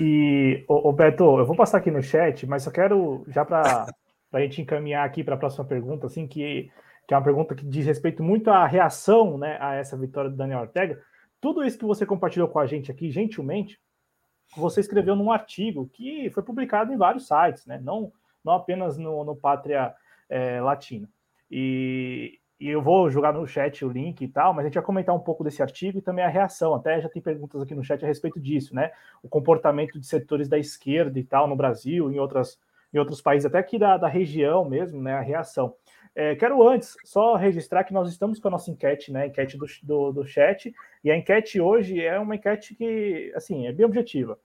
E, ô, ô Beto, eu vou passar aqui no chat, mas só quero, já para [LAUGHS] a gente encaminhar aqui para a próxima pergunta, assim, que, que é uma pergunta que diz respeito muito à reação né, a essa vitória do Daniel Ortega. Tudo isso que você compartilhou com a gente aqui, gentilmente, você escreveu num artigo que foi publicado em vários sites, né? não, não apenas no, no Pátria é, Latina. E, e eu vou jogar no chat o link e tal, mas a gente vai comentar um pouco desse artigo e também a reação. Até já tem perguntas aqui no chat a respeito disso, né? O comportamento de setores da esquerda e tal no Brasil, em, outras, em outros países, até aqui da, da região mesmo, né? A reação. É, quero antes só registrar que nós estamos com a nossa enquete, né? Enquete do, do, do chat, e a enquete hoje é uma enquete que, assim, é bem objetiva.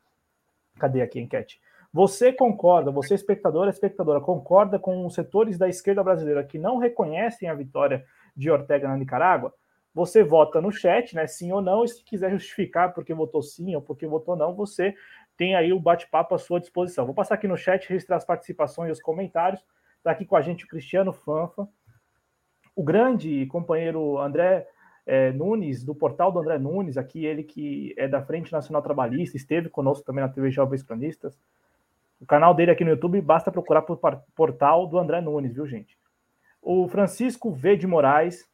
Cadê aqui a enquete? Você concorda, você espectador, espectadora, concorda com os setores da esquerda brasileira que não reconhecem a vitória de Ortega na Nicarágua? você vota no chat, né? Sim ou não, e se quiser justificar porque votou sim ou porque votou não, você tem aí o bate-papo à sua disposição. Vou passar aqui no chat, registrar as participações e os comentários. Está aqui com a gente o Cristiano Fanfa, o grande companheiro André é, Nunes, do portal do André Nunes, aqui ele que é da Frente Nacional Trabalhista, esteve conosco também na TV Jovens Cronistas. O canal dele aqui no YouTube, basta procurar por portal do André Nunes, viu, gente? O Francisco V. de Moraes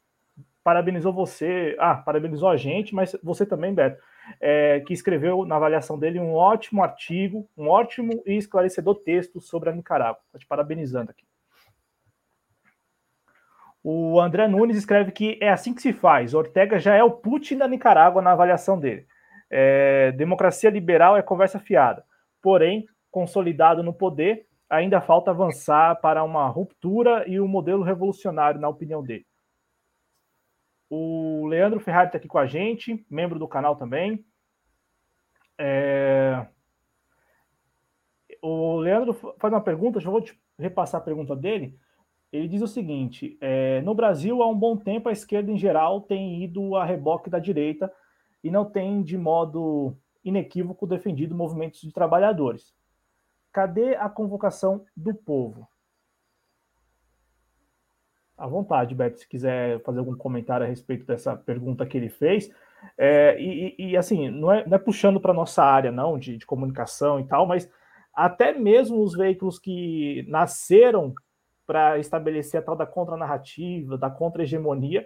parabenizou você, ah, parabenizou a gente, mas você também, Beto, é, que escreveu na avaliação dele um ótimo artigo, um ótimo e esclarecedor texto sobre a Nicarágua. Estou te parabenizando aqui. O André Nunes escreve que é assim que se faz. Ortega já é o Putin da Nicarágua na avaliação dele. É, democracia liberal é conversa fiada. Porém, consolidado no poder, ainda falta avançar para uma ruptura e um modelo revolucionário, na opinião dele. O Leandro Ferrari está aqui com a gente, membro do canal também. É... O Leandro faz uma pergunta, já vou te repassar a pergunta dele. Ele diz o seguinte: é, no Brasil, há um bom tempo, a esquerda em geral tem ido a reboque da direita e não tem, de modo inequívoco, defendido movimentos de trabalhadores. Cadê a convocação do povo? À vontade, Beto, se quiser fazer algum comentário a respeito dessa pergunta que ele fez. É, e, e, assim, não é, não é puxando para nossa área, não, de, de comunicação e tal, mas até mesmo os veículos que nasceram para estabelecer a tal da contranarrativa, da contra-hegemonia,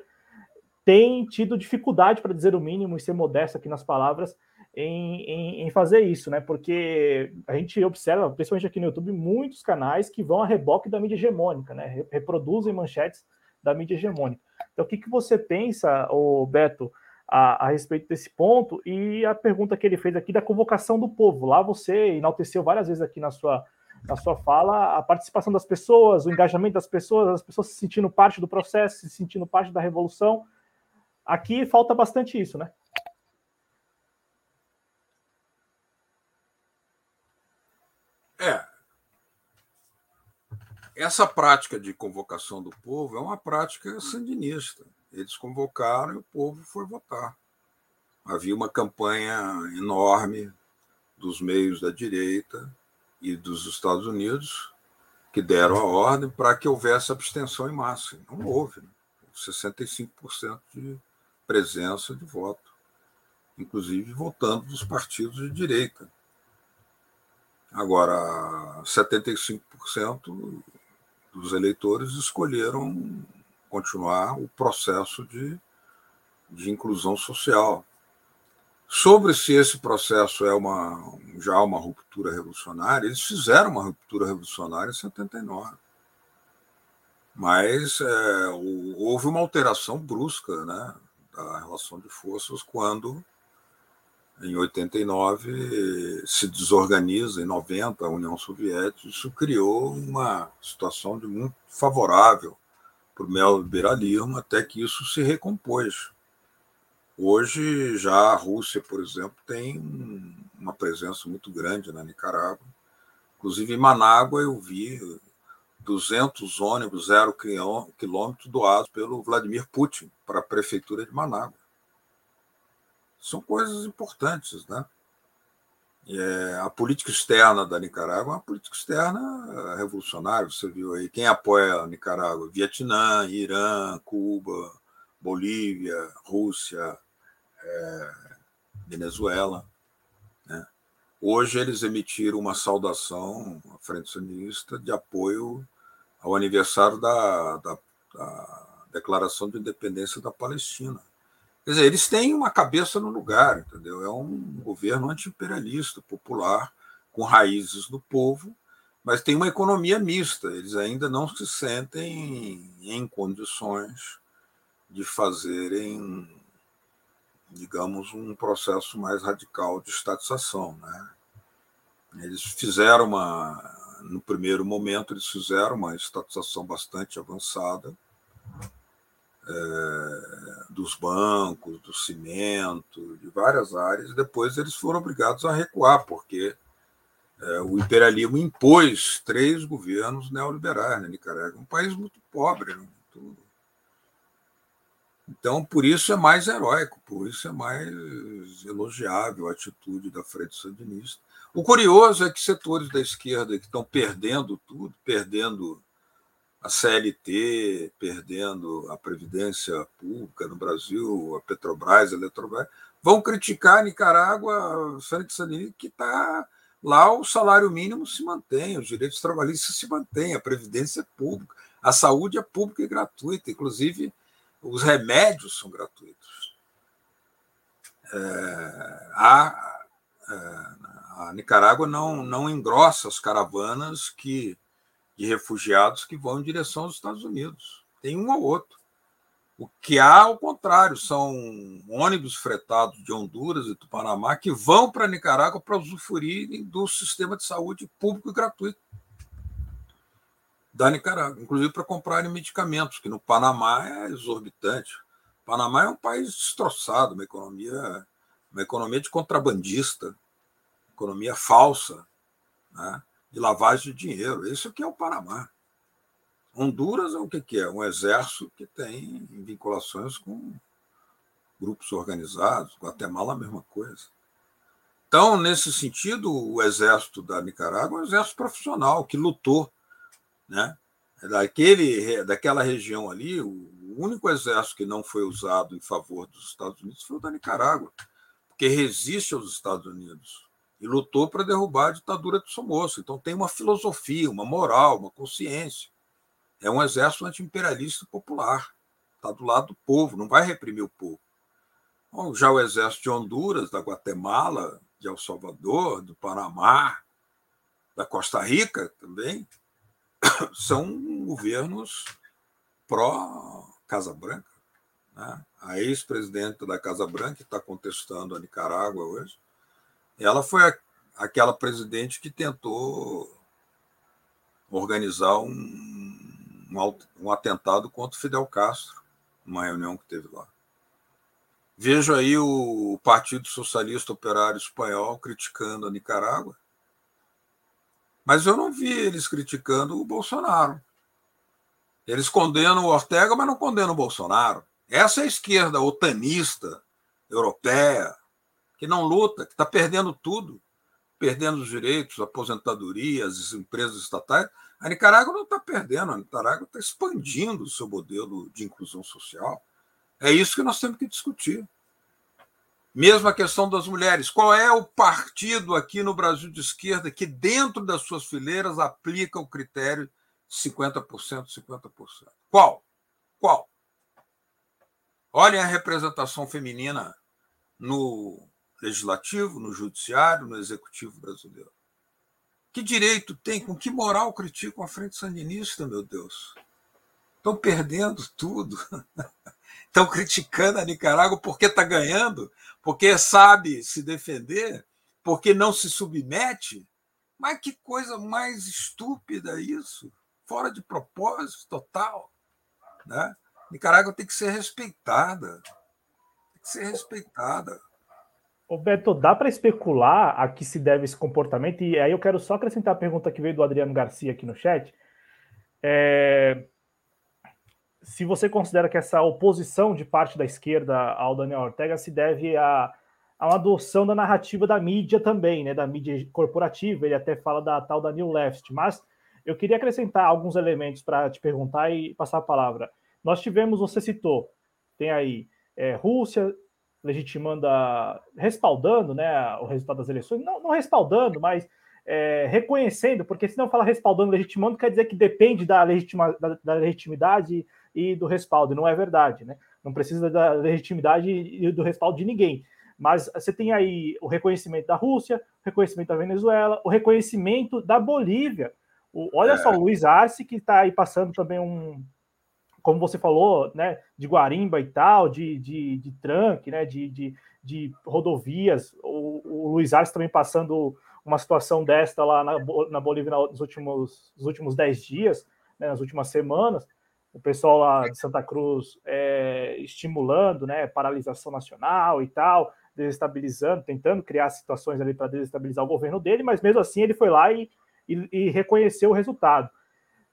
têm tido dificuldade, para dizer o mínimo, e ser modesto aqui nas palavras, em, em, em, fazer isso, né? Porque a gente observa, principalmente aqui no YouTube, muitos canais que vão a reboque da mídia hegemônica, né? Reproduzem manchetes da mídia hegemônica. Então, o que, que você pensa, o Beto, a, a, respeito desse ponto? E a pergunta que ele fez aqui da convocação do povo. Lá você enalteceu várias vezes aqui na sua na sua fala a participação das pessoas, o engajamento das pessoas, as pessoas se sentindo parte do processo, se sentindo parte da revolução. Aqui falta bastante isso, né? É. Essa prática de convocação do povo é uma prática sandinista. Eles convocaram e o povo foi votar. Havia uma campanha enorme dos meios da direita e dos Estados Unidos que deram a ordem para que houvesse abstenção em massa. Não houve. Né? 65% de presença de voto, inclusive votando dos partidos de direita. Agora, 75% dos eleitores escolheram continuar o processo de, de inclusão social. Sobre se esse processo é uma, já uma ruptura revolucionária, eles fizeram uma ruptura revolucionária em 79. Mas é, houve uma alteração brusca né, da relação de forças quando em 89 se desorganiza, em 90 a União Soviética, isso criou uma situação de muito favorável para o neoliberalismo, até que isso se recompôs. Hoje já a Rússia, por exemplo, tem uma presença muito grande na Nicarágua. Inclusive em Manágua eu vi 200 ônibus zero quilômetro doados pelo Vladimir Putin para a prefeitura de Manágua são coisas importantes, né? É, a política externa da Nicarágua é uma política externa revolucionária. Você viu aí quem apoia a Nicarágua: Vietnã, Irã, Cuba, Bolívia, Rússia, é, Venezuela. Né? Hoje eles emitiram uma saudação à Frente Sionista de apoio ao aniversário da, da, da Declaração de Independência da Palestina. Quer dizer, eles têm uma cabeça no lugar, entendeu? É um governo anti-imperialista, popular, com raízes do povo, mas tem uma economia mista. Eles ainda não se sentem em condições de fazerem, digamos, um processo mais radical de estatização. Né? Eles fizeram uma. No primeiro momento, eles fizeram uma estatização bastante avançada, é, dos bancos, do cimento, de várias áreas. Depois eles foram obrigados a recuar, porque é, o imperialismo impôs três governos neoliberais na Nicarágua, um país muito pobre, né? Então, por isso é mais heróico, por isso é mais elogiável a atitude da frente sandinista. O curioso é que setores da esquerda que estão perdendo tudo, perdendo a CLT, perdendo a Previdência Pública no Brasil, a Petrobras, a Eletrobras, vão criticar a Nicarágua, frente sandinista, que está lá o salário mínimo se mantém, os direitos trabalhistas se mantêm, a Previdência é pública, a saúde é pública e gratuita, inclusive os remédios são gratuitos. É, a, é, a Nicarágua não, não engrossa as caravanas que, de refugiados que vão em direção aos Estados Unidos. Tem um ou outro. O que há, ao contrário, são ônibus fretados de Honduras e do Panamá que vão para Nicarágua para usufruírem do sistema de saúde público e gratuito da Nicarágua, inclusive para comprarem medicamentos, que no Panamá é exorbitante. O Panamá é um país destroçado, uma economia, uma economia de contrabandista, economia falsa, né, de lavagem de dinheiro. Isso aqui é o Panamá. Honduras é o que, que é? Um exército que tem vinculações com grupos organizados. Guatemala, a mesma coisa. Então, nesse sentido, o exército da Nicarágua é um exército profissional que lutou né? Daquele, daquela região ali, o único exército que não foi usado em favor dos Estados Unidos foi o da Nicarágua, porque resiste aos Estados Unidos e lutou para derrubar a ditadura do Somoza. Então tem uma filosofia, uma moral, uma consciência. É um exército anti-imperialista popular. Está do lado do povo, não vai reprimir o povo. Já o exército de Honduras, da Guatemala, de El Salvador, do Panamá, da Costa Rica também, [COUGHS] são governos pró-Casa Branca. Né? A ex-presidenta da Casa Branca, que está contestando a Nicarágua hoje, ela foi a, aquela presidente que tentou organizar um, um, um atentado contra Fidel Castro, numa reunião que teve lá. Vejo aí o Partido Socialista Operário Espanhol criticando a Nicarágua, mas eu não vi eles criticando o Bolsonaro. Eles condenam o Ortega, mas não condenam o Bolsonaro. Essa é a esquerda otanista europeia, que não luta, que está perdendo tudo, perdendo os direitos, a aposentadoria, as empresas estatais. A Nicarágua não está perdendo, a Nicarágua está expandindo o seu modelo de inclusão social. É isso que nós temos que discutir. Mesmo a questão das mulheres. Qual é o partido aqui no Brasil de esquerda que, dentro das suas fileiras, aplica o critério 50%, 50%? Qual? Qual? Olhem a representação feminina no legislativo, no judiciário, no executivo brasileiro. Que direito tem? Com que moral criticam a frente sandinista, meu Deus? Estão perdendo tudo. [LAUGHS] Estão criticando a Nicarágua porque está ganhando porque sabe se defender, porque não se submete. Mas que coisa mais estúpida isso! Fora de propósito total. Né? Nicarágua tem que ser respeitada. Tem que ser respeitada. Ô Beto, dá para especular a que se deve esse comportamento? E aí eu quero só acrescentar a pergunta que veio do Adriano Garcia aqui no chat. É... Se você considera que essa oposição de parte da esquerda ao Daniel Ortega se deve a, a uma adoção da narrativa da mídia também, né, da mídia corporativa, ele até fala da tal da New Left, mas eu queria acrescentar alguns elementos para te perguntar e passar a palavra. Nós tivemos, você citou, tem aí é, Rússia legitimando, a, respaldando né, o resultado das eleições, não, não respaldando, mas é, reconhecendo, porque se não fala respaldando, legitimando, quer dizer que depende da, legitima, da, da legitimidade e do respaldo, não é verdade, né? Não precisa da legitimidade e do respaldo de ninguém. Mas você tem aí o reconhecimento da Rússia, o reconhecimento da Venezuela, o reconhecimento da Bolívia. O, olha é. só, o Luiz Arce, que está aí passando também um, como você falou, né, de guarimba e tal, de, de, de tranque, né, de, de, de rodovias. O, o Luiz Arce também passando uma situação desta lá na, na Bolívia nos últimos, nos últimos dez dias, né, nas últimas semanas o pessoal lá de Santa Cruz é, estimulando, né, paralisação nacional e tal, desestabilizando, tentando criar situações ali para desestabilizar o governo dele, mas mesmo assim ele foi lá e, e, e, reconheceu o resultado.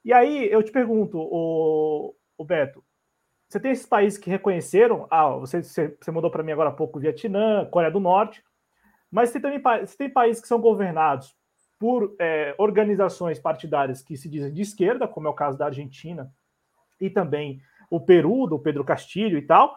E aí eu te pergunto, o, o Beto, você tem esses países que reconheceram, ah, você, você, mudou para mim agora há pouco Vietnã, Coreia do Norte, mas você, também, você tem países que são governados por é, organizações partidárias que se dizem de esquerda, como é o caso da Argentina, e também o Peru, do Pedro Castilho e tal.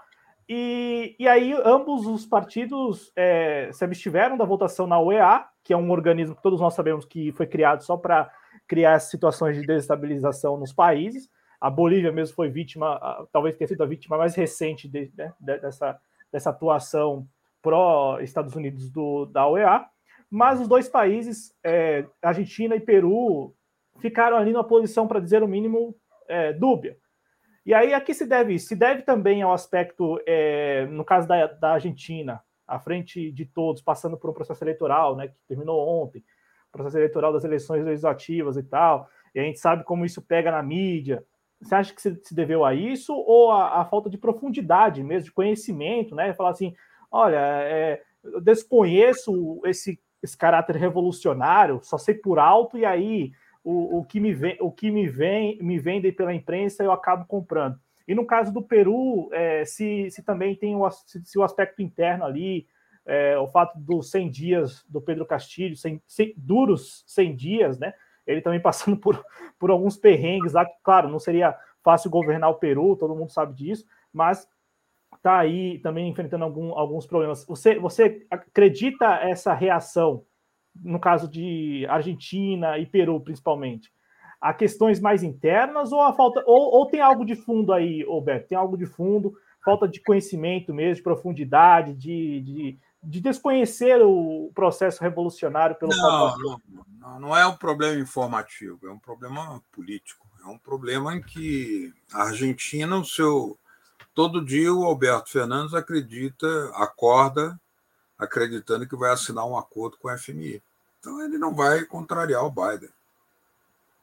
E, e aí ambos os partidos é, se abstiveram da votação na OEA, que é um organismo que todos nós sabemos que foi criado só para criar situações de desestabilização nos países. A Bolívia mesmo foi vítima, talvez tenha sido a vítima mais recente de, né, dessa, dessa atuação pró-Estados Unidos do, da OEA. Mas os dois países, é, Argentina e Peru, ficaram ali numa posição, para dizer o mínimo, é, dúbia. E aí, a que se deve isso? Se deve também ao aspecto, é, no caso da, da Argentina, à frente de todos, passando por um processo eleitoral, né, que terminou ontem, processo eleitoral das eleições legislativas e tal, e a gente sabe como isso pega na mídia, você acha que se deveu a isso ou a, a falta de profundidade mesmo, de conhecimento, né? Falar assim, olha, é, eu desconheço esse, esse caráter revolucionário, só sei por alto, e aí o, o que, me, vem, o que me, vem, me vendem pela imprensa eu acabo comprando. E no caso do Peru, é, se, se também tem o, se, se o aspecto interno ali, é, o fato dos 100 dias do Pedro Castilho, 100, 100, duros 100 dias, né? Ele também passando por, por alguns perrengues lá, que, claro, não seria fácil governar o Peru, todo mundo sabe disso, mas está aí também enfrentando algum, alguns problemas. Você, você acredita essa reação, no caso de Argentina e Peru, principalmente, a questões mais internas ou a falta ou, ou tem algo de fundo aí, Roberto? Tem algo de fundo, falta de conhecimento mesmo, de profundidade, de, de de desconhecer o processo revolucionário pelo não, não, não é um problema informativo, é um problema político. É um problema em que a Argentina, o seu todo dia o Alberto Fernandes acredita, acorda acreditando que vai assinar um acordo com o FMI. Então ele não vai contrariar o Biden.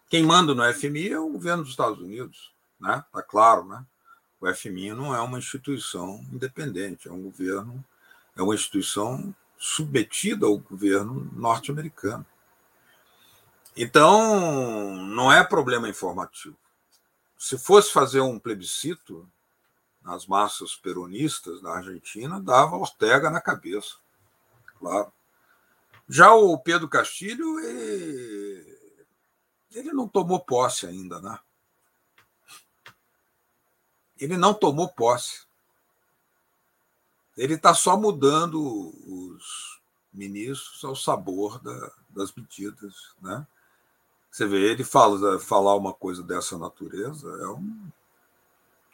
Quem manda no FMI é o governo dos Estados Unidos, né? Tá claro, né? O FMI não é uma instituição independente, é um governo é uma instituição submetida ao governo norte-americano. Então, não é problema informativo. Se fosse fazer um plebiscito nas massas peronistas da Argentina, dava Ortega na cabeça, claro. Já o Pedro Castilho, ele, ele não tomou posse ainda, né? Ele não tomou posse. Ele está só mudando os ministros ao sabor da, das medidas. Né? Você vê, ele fala, falar uma coisa dessa natureza é um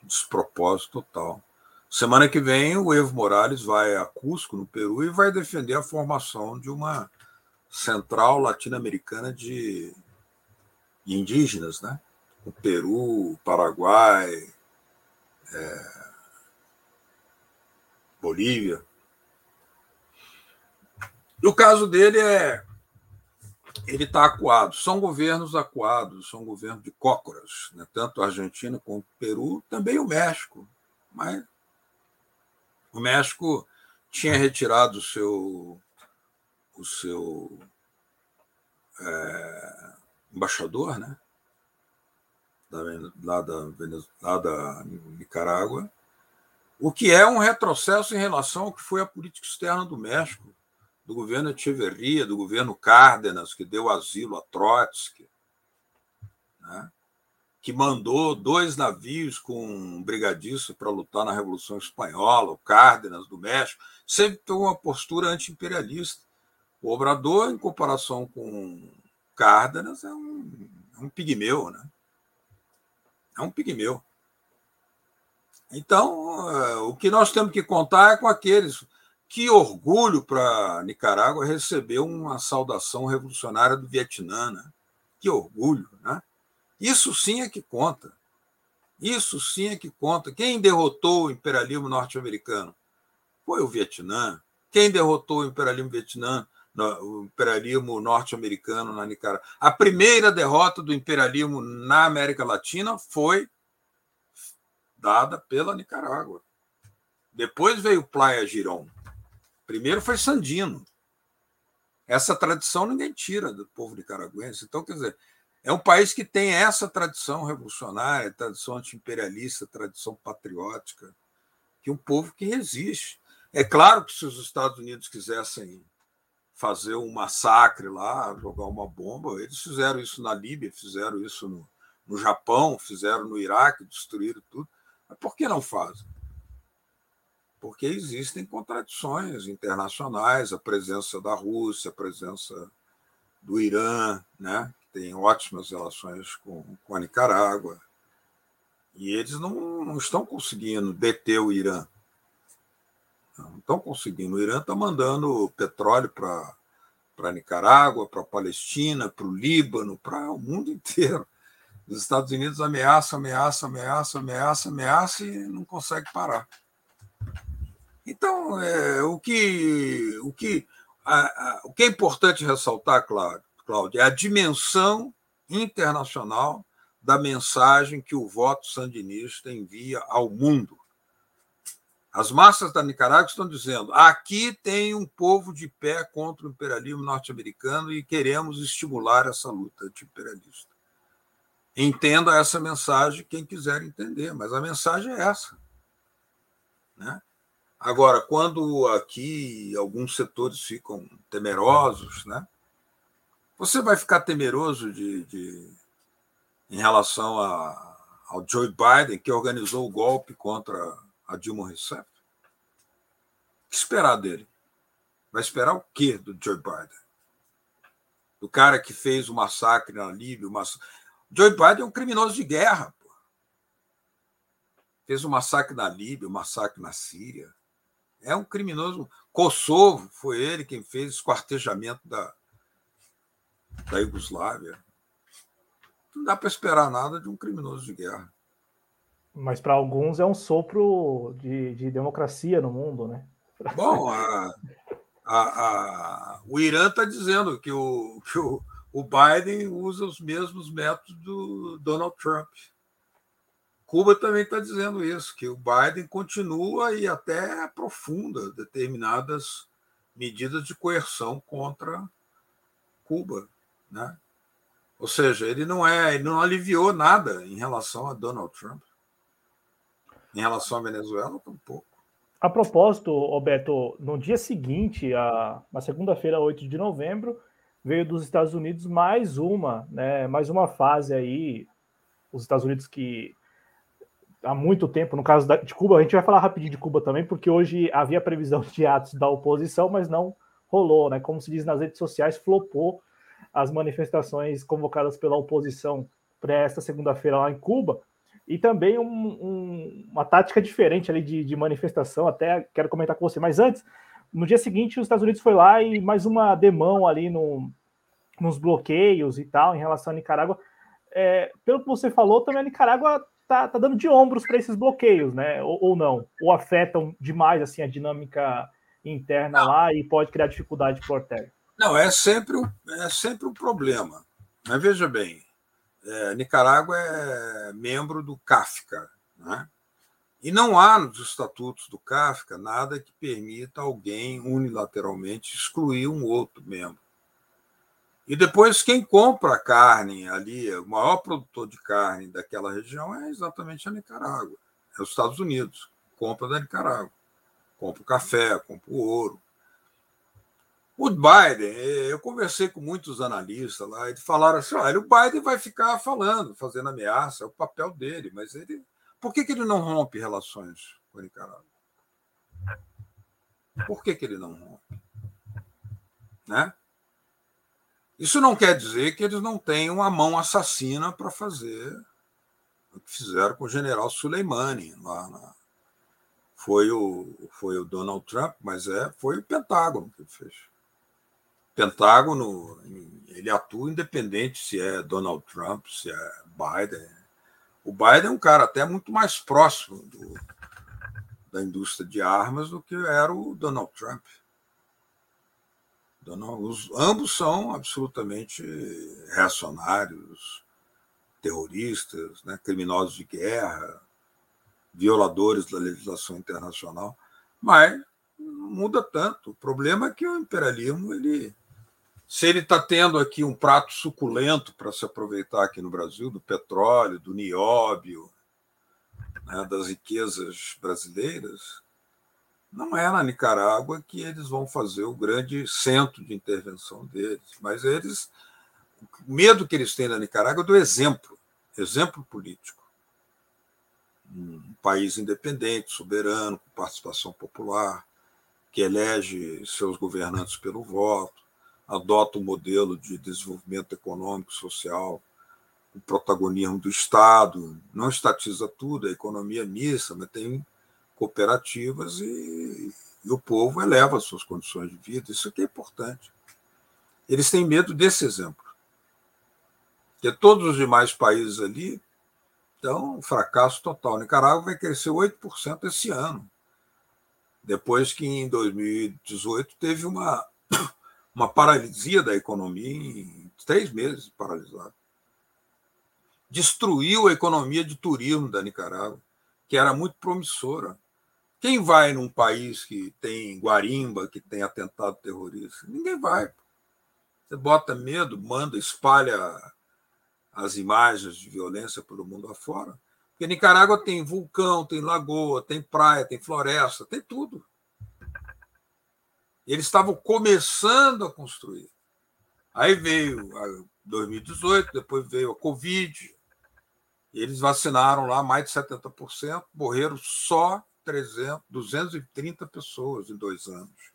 despropósito total. Semana que vem, o Evo Morales vai a Cusco, no Peru, e vai defender a formação de uma central latino-americana de indígenas, né? O Peru, Paraguai, é, Bolívia. E o caso dele é. Ele está acuado. São governos acuados, são governos de cócoras, né? tanto a Argentina como o Peru, também o México. Mas o México tinha retirado o seu, o seu é, embaixador, né? Da, lá, da, lá da Nicarágua, o que é um retrocesso em relação ao que foi a política externa do México, do governo Echeverria, do governo Cárdenas, que deu asilo a Trotsky, né? que mandou dois navios com um brigadista para lutar na Revolução Espanhola, o Cárdenas do México, sempre teve uma postura anti-imperialista. O Obrador, em comparação com Cárdenas, é um, é um pigmeu, né? É um pigmeu. Então, eh, o que nós temos que contar é com aqueles. Que orgulho para Nicarágua receber uma saudação revolucionária do Vietnã. Né? Que orgulho. Né? Isso sim é que conta. Isso sim é que conta. Quem derrotou o imperialismo norte-americano? Foi o Vietnã. Quem derrotou o imperialismo Vietnã, o imperialismo norte-americano na Nicarágua? A primeira derrota do imperialismo na América Latina foi dada pela Nicarágua. Depois veio Playa Girón. Primeiro foi Sandino. Essa tradição ninguém tira do povo nicaragüense. Então, quer dizer, é um país que tem essa tradição revolucionária, tradição anti-imperialista, tradição patriótica, que é um povo que resiste. É claro que se os Estados Unidos quisessem fazer um massacre lá, jogar uma bomba, eles fizeram isso na Líbia, fizeram isso no, no Japão, fizeram no Iraque, destruíram tudo. Mas por que não fazem? Porque existem contradições internacionais, a presença da Rússia, a presença do Irã, né, que tem ótimas relações com, com a Nicarágua. E eles não, não estão conseguindo deter o Irã. Não estão conseguindo. O Irã está mandando petróleo para a Nicarágua, para Palestina, para o Líbano, para o mundo [LAUGHS] inteiro. Os Estados Unidos ameaça, ameaça, ameaça, ameaça, ameaça e não consegue parar. Então, é, o, que, o, que, a, a, o que é importante ressaltar, Cláudio, é a dimensão internacional da mensagem que o voto sandinista envia ao mundo. As massas da Nicarágua estão dizendo: aqui tem um povo de pé contra o imperialismo norte-americano e queremos estimular essa luta anti-imperialista. Entenda essa mensagem quem quiser entender, mas a mensagem é essa. Né? Agora, quando aqui alguns setores ficam temerosos, né? você vai ficar temeroso de, de em relação a, ao Joe Biden, que organizou o golpe contra a Dilma Rousseff? O que esperar dele? Vai esperar o quê do Joe Biden? Do cara que fez o massacre na Líbia, o massacre Joe Biden é um criminoso de guerra. Pô. Fez um massacre na Líbia, um massacre na Síria. É um criminoso. Kosovo foi ele quem fez o esquartejamento da, da Iugoslávia. Não dá para esperar nada de um criminoso de guerra. Mas para alguns é um sopro de, de, democracia no mundo, né? Bom, a, a, a, o Irã está dizendo que o, que o o Biden usa os mesmos métodos do Donald Trump. Cuba também está dizendo isso, que o Biden continua e até aprofunda determinadas medidas de coerção contra Cuba, né? Ou seja, ele não é, ele não aliviou nada em relação a Donald Trump. Em relação à Venezuela, tampouco. A propósito, Roberto, no dia seguinte, a, na segunda-feira, 8 de novembro, veio dos Estados Unidos mais uma, né, mais uma fase aí, os Estados Unidos que há muito tempo, no caso de Cuba, a gente vai falar rapidinho de Cuba também, porque hoje havia previsão de atos da oposição, mas não rolou, né? Como se diz nas redes sociais, flopou as manifestações convocadas pela oposição para esta segunda-feira lá em Cuba, e também um, um, uma tática diferente ali de, de manifestação, até quero comentar com você, mas antes, no dia seguinte, os Estados Unidos foi lá e mais uma demão ali no, nos bloqueios e tal em relação à Nicarágua. É, pelo que você falou, também a Nicarágua tá, tá dando de ombros para esses bloqueios, né? Ou, ou, não? Ou afetam demais assim a dinâmica interna não. lá e pode criar dificuldade para o Ortega? Não, é sempre, é sempre um problema. Mas veja bem, é, Nicarágua é membro do CAFCA, né? E não há nos estatutos do Kafka nada que permita alguém unilateralmente excluir um outro membro. E depois, quem compra carne ali, o maior produtor de carne daquela região é exatamente a Nicarágua, é os Estados Unidos. Compra da Nicarágua. Compra o café, compra o ouro. O Biden, eu conversei com muitos analistas lá, e falaram assim: olha, o Biden vai ficar falando, fazendo ameaça, é o papel dele, mas ele por que, que ele não rompe relações com a Nicarágua? Por que, que ele não rompe? Né? Isso não quer dizer que eles não tenham a mão assassina para fazer o que fizeram com o general Soleimani lá na, foi o foi o Donald Trump, mas é foi o Pentágono que fez. Pentágono ele atua independente se é Donald Trump, se é Biden, o Biden é um cara até muito mais próximo do, da indústria de armas do que era o Donald Trump. Donald, os, ambos são absolutamente reacionários, terroristas, né, criminosos de guerra, violadores da legislação internacional, mas não muda tanto. O problema é que o imperialismo ele, Se ele está tendo aqui um prato suculento para se aproveitar aqui no Brasil, do petróleo, do nióbio, né, das riquezas brasileiras, não é na Nicarágua que eles vão fazer o grande centro de intervenção deles, mas eles o medo que eles têm na Nicarágua é do exemplo, exemplo político. Um país independente, soberano, com participação popular, que elege seus governantes pelo voto, adota um modelo de desenvolvimento econômico, social, o protagonismo do Estado, não estatiza tudo, a economia é mista, mas tem cooperativas e, e o povo eleva as suas condições de vida. Isso aqui é importante. Eles têm medo desse exemplo. Porque todos os demais países ali estão um fracasso total. Nicarágua vai crescer 8% esse ano, depois que em 2018 teve uma, uma paralisia da economia em três meses paralisada. Destruiu a economia de turismo da Nicarágua, que era muito promissora. Quem vai num país que tem guarimba, que tem atentado terrorista? Ninguém vai. Você bota medo, manda, espalha as imagens de violência pelo mundo afora. Porque Nicarágua tem vulcão, tem lagoa, tem praia, tem floresta, tem tudo. Eles estavam começando a construir. Aí veio a 2018, depois veio a Covid. Eles vacinaram lá mais de 70%, morreram só 300, 230 pessoas em dois anos.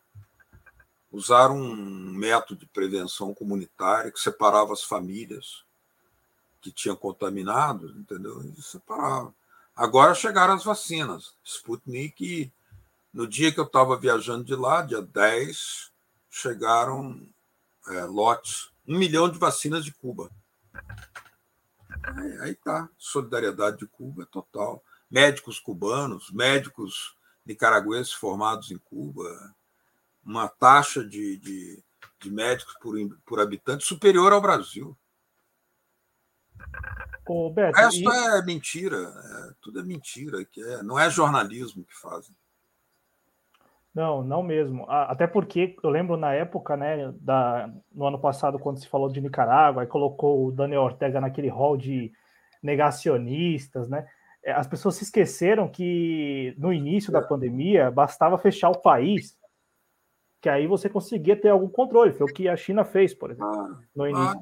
Usaram um método de prevenção comunitária que separava as famílias que tinham contaminado, entendeu? E separavam. Agora chegaram as vacinas. Sputnik, no dia que eu estava viajando de lá, dia 10, chegaram é, lotes, um milhão de vacinas de Cuba. Aí, aí tá, solidariedade de Cuba é total médicos cubanos, médicos nicaragüenses formados em Cuba, uma taxa de, de, de médicos por, por habitante superior ao Brasil. Ô, Beto, o resto e... é mentira, é, tudo é mentira, que é, não é jornalismo que fazem. Não, não mesmo. Até porque eu lembro na época, né, da, no ano passado, quando se falou de Nicarágua, e colocou o Daniel Ortega naquele hall de negacionistas, né? É, as pessoas se esqueceram que no início da é. pandemia bastava fechar o país, que aí você conseguia ter algum controle. Foi o que a China fez, por exemplo, ah, no início.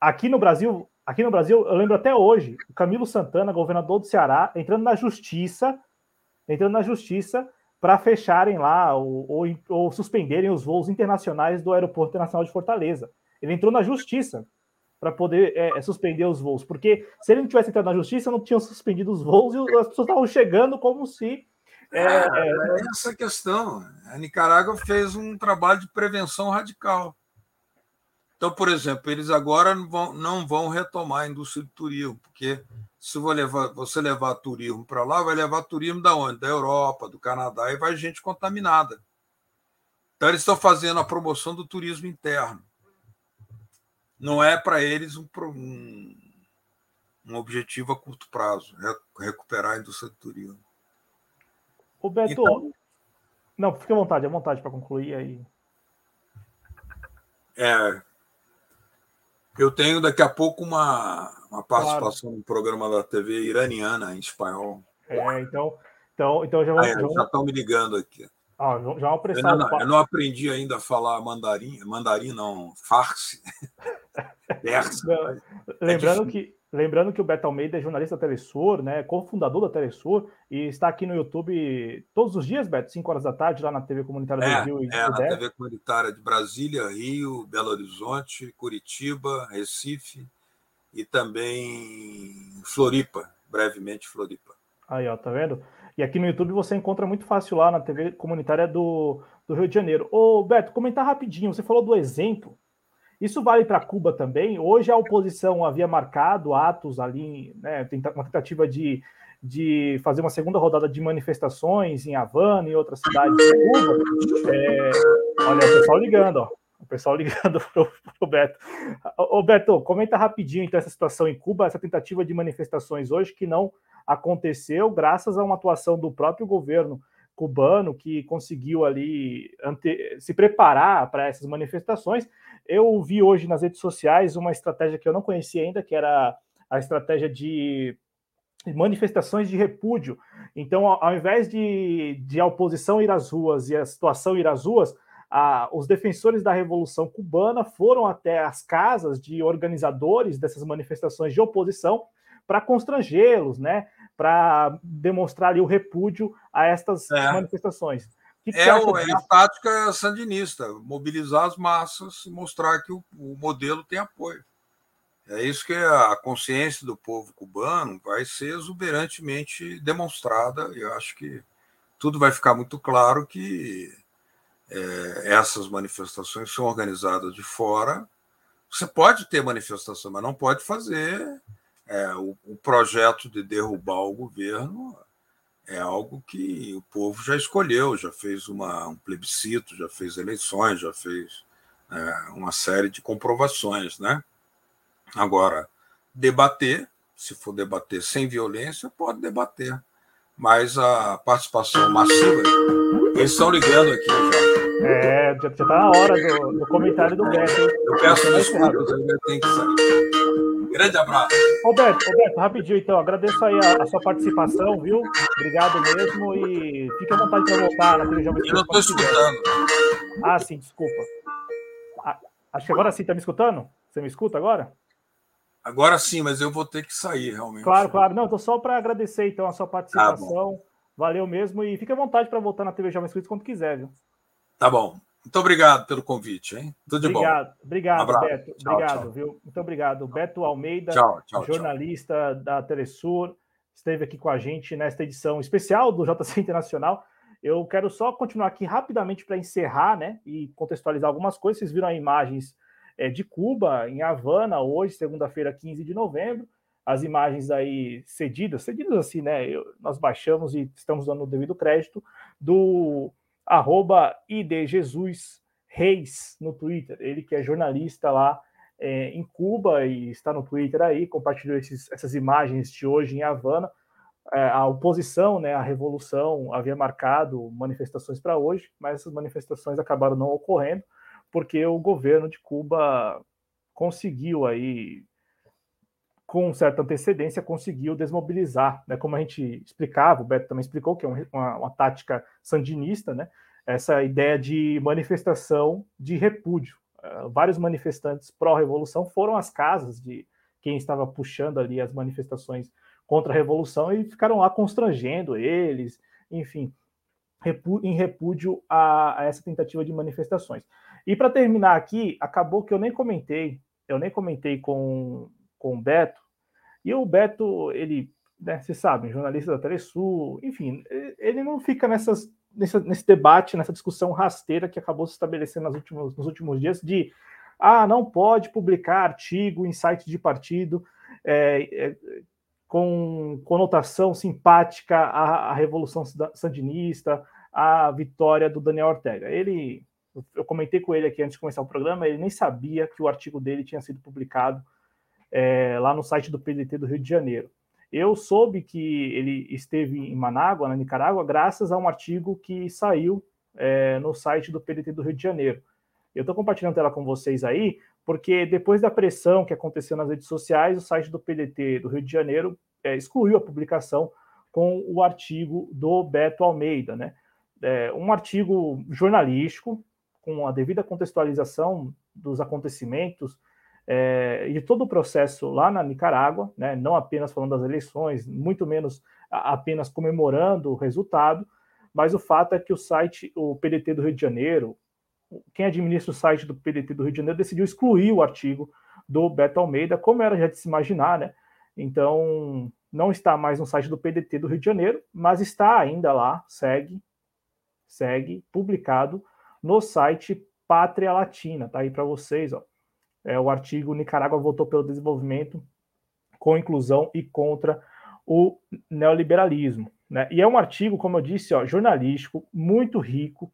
Ah. Aqui no Brasil, aqui no Brasil, eu lembro até hoje, o Camilo Santana, governador do Ceará, entrando na justiça, entrando na justiça para fecharem lá ou, ou, ou suspenderem os voos internacionais do Aeroporto Internacional de Fortaleza. Ele entrou na justiça para poder é, é, suspender os voos, porque se ele não tivesse entrado na justiça, não tinham suspendido os voos e as pessoas estavam chegando como se. É, é, é essa questão. A Nicarágua fez um trabalho de prevenção radical. Então, por exemplo, eles agora não vão, não vão retomar a indústria do turismo, porque se levar, você levar turismo para lá, vai levar turismo da onde? Da Europa, do Canadá, e vai gente contaminada. Então, eles estão fazendo a promoção do turismo interno não é para eles um, um, um, objetivo a curto prazo, recuperar a indústria do turismo. Roberto, então, não, fique à vontade, à vontade para concluir aí. É, eu tenho daqui a pouco uma, uma participação claro. no programa da TV iraniana em espanhol. É, então, então, então já, ah, é, já estão me ligando aqui. Ah, já é eu, não, eu não aprendi ainda a falar mandarim, mandarim não, farsi. [LAUGHS] lembrando, é que, lembrando que o Beto Almeida é jornalista da Telesur, né, cofundador da Telesur, e está aqui no YouTube todos os dias, Beto, 5 horas da tarde, lá na TV Comunitária é, do Rio. E é, na TV Comunitária de Brasília, Rio, Belo Horizonte, Curitiba, Recife e também Floripa, brevemente Floripa. Aí, ó, tá vendo? E aqui no YouTube você encontra muito fácil lá na TV comunitária do, do Rio de Janeiro. Ô, Beto, comentar rapidinho, você falou do exemplo. Isso vale para Cuba também? Hoje a oposição havia marcado atos ali, né, uma tentativa de, de fazer uma segunda rodada de manifestações em Havana e outras cidades de Cuba. É, olha, o pessoal ligando, ó. O pessoal [LAUGHS] ligando para o Beto. Ô, Beto, comenta rapidinho então essa situação em Cuba, essa tentativa de manifestações hoje que não aconteceu graças a uma atuação do próprio governo cubano que conseguiu ali ante... se preparar para essas manifestações. Eu vi hoje nas redes sociais uma estratégia que eu não conhecia ainda, que era a estratégia de manifestações de repúdio. Então, ao invés de, de a oposição ir às ruas e a situação ir às ruas, a, os defensores da Revolução Cubana foram até as casas de organizadores dessas manifestações de oposição para constrangê-los, né? Para demonstrar ali o repúdio a estas é. manifestações. Que que é, o, é, a tática sandinista, mobilizar as massas e mostrar que o, o modelo tem apoio. É isso que a consciência do povo cubano vai ser exuberantemente demonstrada. Eu acho que tudo vai ficar muito claro que é, essas manifestações são organizadas de fora. Você pode ter manifestação, mas não pode fazer é, o, o, projeto de derrubar o governo. É algo que o povo já escolheu, já fez uma, um plebiscito, já fez eleições, já fez é, uma série de comprovações, né? Agora, debater, se for debater sem violência, pode debater. Mas a participação massiva, eles estão ligando aqui já. É, já está na hora do, do comentário do Beto. Eu peço desculpas, eu tenho que sair. Grande abraço. Roberto, Roberto, rapidinho então, agradeço aí a, a, sua participação, viu? Obrigado mesmo e fique à vontade para voltar na televisão. Eu não estou escutando. Ah, sim, desculpa. Ah, acho que agora sim, está me escutando? Você me escuta agora? Agora sim, mas eu vou ter que sair realmente. Claro, claro. Não, estou só para agradecer então a sua participação. Tá Valeu mesmo e fique à vontade para voltar na TV Jovem Escritos quando quiser, viu? Tá bom. Muito obrigado pelo convite, hein? Tudo de obrigado, bom. Obrigado, um Beto. Tchau, obrigado, tchau. viu? Muito obrigado. Beto Almeida, tchau, jornalista da Telesur, esteve aqui com a gente nesta edição especial do JC Internacional. Eu quero só continuar aqui rapidamente para encerrar, né? E contextualizar algumas coisas. Vocês viram as imagens é, de Cuba, em Havana, hoje, segunda-feira, 15 de novembro. As imagens aí cedidas, cedidas assim, né? Eu, nós baixamos e estamos dando o devido crédito do arroba IDJesus Reis no Twitter. Ele que é jornalista lá é, em Cuba e está no Twitter aí, compartilhou esses, essas imagens de hoje em Havana. É, a oposição, né, a revolução havia marcado manifestações para hoje, mas essas manifestações acabaram não ocorrendo porque o governo de Cuba conseguiu aí, com certa antecedência, conseguiu desmobilizar, né? Como a gente explicava, o Beto também explicou que é uma, uma tática sandinista, né? Essa ideia de manifestação de repúdio. Uh, vários manifestantes pró-revolução foram às casas de quem estava puxando ali as manifestações contra a revolução e ficaram lá constrangendo eles, enfim, em repúdio a, a essa tentativa de manifestações. E para terminar aqui, acabou que eu nem comentei, eu nem comentei com, com o Beto, e o Beto, ele, né, vocês sabem, jornalista da Telesul, enfim, ele não fica nessas, nesse, nesse debate, nessa discussão rasteira que acabou se estabelecendo nos últimos, nos últimos dias de ah, não pode publicar artigo em site de partido é, é, com conotação simpática à, à Revolução Sandinista, à vitória do Daniel Ortega. Ele eu comentei com ele aqui antes de começar o programa, ele nem sabia que o artigo dele tinha sido publicado é, lá no site do PDT do Rio de Janeiro. Eu soube que ele esteve em Manágua, na Nicarágua, graças a um artigo que saiu é, no site do PDT do Rio de Janeiro. Eu estou compartilhando tela com vocês aí, porque depois da pressão que aconteceu nas redes sociais, o site do PDT do Rio de Janeiro é, excluiu a publicação com o artigo do Beto Almeida, né? É, um artigo jornalístico com a devida contextualização dos acontecimentos é, e todo o processo lá na Nicarágua, né, não apenas falando das eleições, muito menos apenas comemorando o resultado, mas o fato é que o site, o PDT do Rio de Janeiro, quem administra o site do PDT do Rio de Janeiro decidiu excluir o artigo do Beto Almeida, como era já de se imaginar, né? Então, não está mais no site do PDT do Rio de Janeiro, mas está ainda lá, segue, segue, publicado no site Pátria Latina, tá aí para vocês, ó. É o artigo Nicarágua votou pelo desenvolvimento com inclusão e contra o neoliberalismo, né? E é um artigo, como eu disse, ó, jornalístico, muito rico.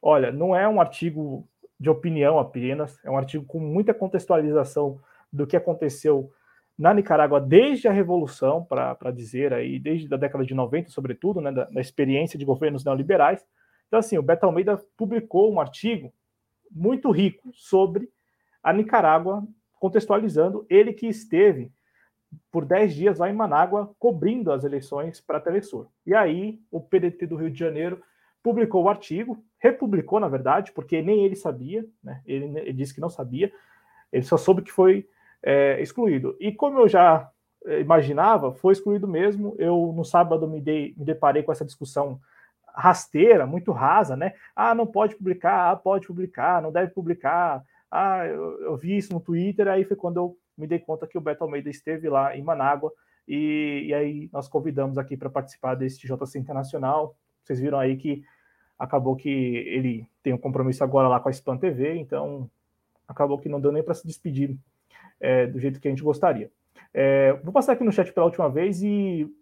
Olha, não é um artigo de opinião apenas, é um artigo com muita contextualização do que aconteceu na Nicarágua desde a Revolução, para dizer aí, desde a década de 90, sobretudo, né, da, da, experiência de governos neoliberais. Então, assim, o Beto Almeida publicou um artigo muito rico sobre a Nicarágua, contextualizando ele que esteve por 10 dias lá em Manágua, cobrindo as eleições para a Telesur. E aí, o PDT do Rio de Janeiro publicou o artigo, republicou, na verdade, porque nem ele sabia, né? ele, ele disse que não sabia, ele só soube que foi é, excluído. E como eu já é, imaginava, foi excluído mesmo. Eu, no sábado, me, dei, me deparei com essa discussão rasteira, muito rasa, né? Ah, não pode publicar, ah, pode publicar, não deve publicar. Ah, eu, eu, vi isso no Twitter, aí foi quando eu me dei conta que o Beto Almeida esteve lá em Manágua, e, e aí nós convidamos aqui para participar desse JC Internacional. Vocês viram aí que acabou que ele tem um compromisso agora lá com a Spam TV, então acabou que não deu nem para se despedir é, do jeito que a gente gostaria. É, vou passar aqui no chat pela última vez e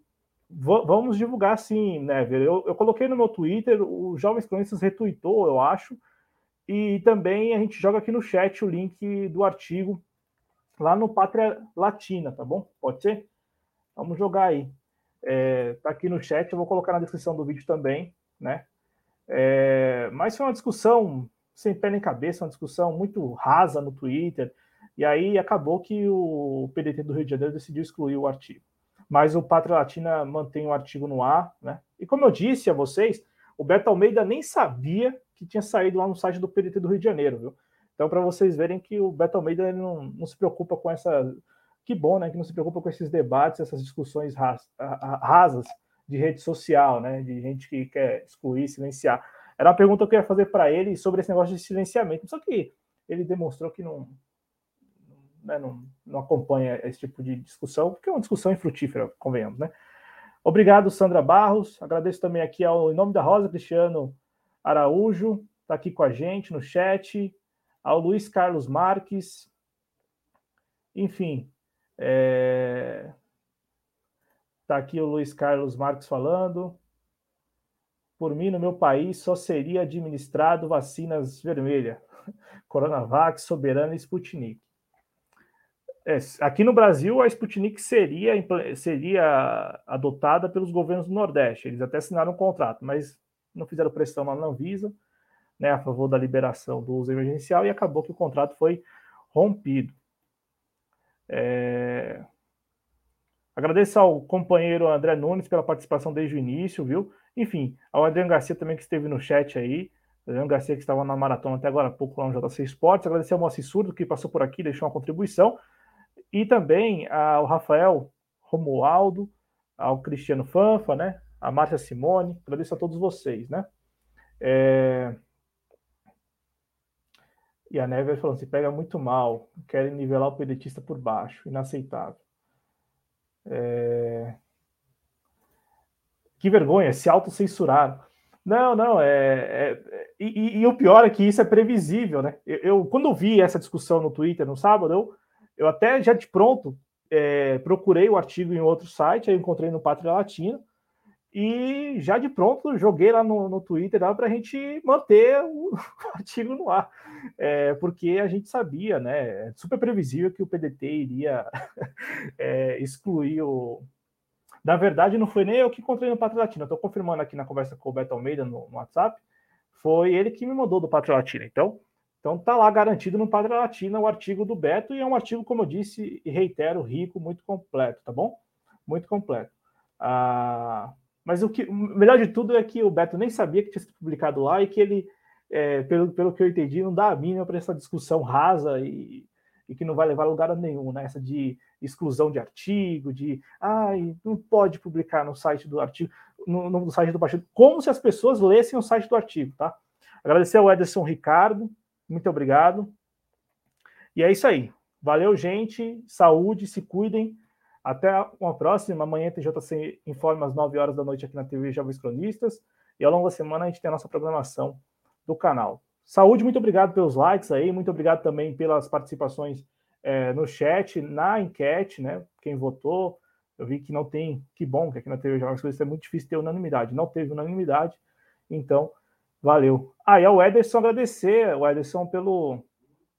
vamos divulgar sim, né, eu, eu, coloquei no meu Twitter, o Jovens Cronistas retweetou, eu acho, e também a gente joga aqui no chat o link do artigo lá no Pátria Latina, tá bom? Pode ser? Vamos jogar aí. É, tá aqui no chat, eu vou colocar na descrição do vídeo também, né? É, mas foi uma discussão sem pé nem cabeça, uma discussão muito rasa no Twitter, e aí acabou que o PDT do Rio de Janeiro decidiu excluir o artigo. Mas o Pátria Latina mantém o artigo no ar, né? E como eu disse a vocês, o Beto Almeida nem sabia que tinha saído lá no site do PDT do Rio de Janeiro, viu? Então, para vocês verem que o Beto Almeida não, não se preocupa com essa. Que bom, né? Que não se preocupa com esses debates, essas discussões rasas de rede social, né? De gente que quer excluir, silenciar. Era uma pergunta que eu ia fazer para ele sobre esse negócio de silenciamento. Só que ele demonstrou que não, né, não, não acompanha esse tipo de discussão, porque é uma discussão infrutífera, convenhamos, né? Obrigado, Sandra Barros. Agradeço também aqui ao Em Nome da Rosa, Cristiano Araújo, está aqui com a gente no chat, ao Luiz Carlos Marques, enfim, é... Tá aqui o Luiz Carlos Marques falando. Por mim, no meu país, só seria administrado vacinas vermelhas. [LAUGHS] Coronavac, Soberana e Sputnik. É, aqui no Brasil, a Sputnik seria, seria adotada pelos governos do Nordeste. Eles até assinaram um contrato, mas não fizeram pressão lá na Anvisa né, a favor da liberação do uso emergencial e acabou que o contrato foi rompido. É... Agradeço ao companheiro André Nunes pela participação desde o início, viu? Enfim, ao Adriano Garcia também que esteve no chat aí. Adriano Garcia que estava na maratona até agora há pouco lá no JC Esportes. Agradecer ao Moacir Surdo que passou por aqui, deixou uma contribuição e também ao Rafael Romualdo, ao Cristiano Fanfa, né? A Márcia Simone, agradeço a todos vocês, né? É... E a Never falou: se pega muito mal, querem nivelar o pedetista por baixo, inaceitável. É... Que vergonha, se autocensuraram. Não, não, é. é e, e, o pior é que isso é previsível, né? Eu, eu, quando vi essa discussão no Twitter no sábado, eu, eu até já de pronto é, procurei o artigo em outro site, aí encontrei no Pátria Latina, e já de pronto joguei lá no, no Twitter para a gente manter o, [LAUGHS] o, artigo no ar, é, porque a gente sabia, né? É super previsível que o PDT iria [LAUGHS] é, excluir o. Na verdade, não foi nem eu que encontrei no Pátria Latina, estou confirmando aqui na conversa com o Beto Almeida no, no WhatsApp, foi ele que me mandou do Pátria Latina. Então, então tá lá garantido no Padre Latina o artigo do Beto e é um artigo, como eu disse e reitero, rico, muito completo, tá bom? Muito completo. Ah, mas o que o melhor de tudo é que o Beto nem sabia que tinha sido publicado lá e que ele, é, pelo, pelo que eu entendi, não dá a mínima para essa discussão rasa e, e, que não vai levar a lugar nenhum, né? Essa de exclusão de artigo, de ai, não pode publicar no site do artigo, no, no site do partido, como se as pessoas lessem o site do artigo, tá? Agradecer ao Ederson Ricardo, muito obrigado. E é isso aí. Valeu, gente. Saúde, se cuidem. Até uma próxima. Amanhã TJC informa às 9 horas da noite aqui na TV Jovens Cronistas. E ao longo da semana a gente tem a nossa programação do canal. Saúde, muito obrigado pelos likes aí. Muito obrigado também pelas participações é, no chat, na enquete, né? Quem votou. Eu vi que não tem. Que bom que aqui na TV Jovens Cronistas é muito difícil ter unanimidade. Não teve unanimidade. Então, Valeu. Ah, e ao Ederson agradecer, o Ederson, pelo,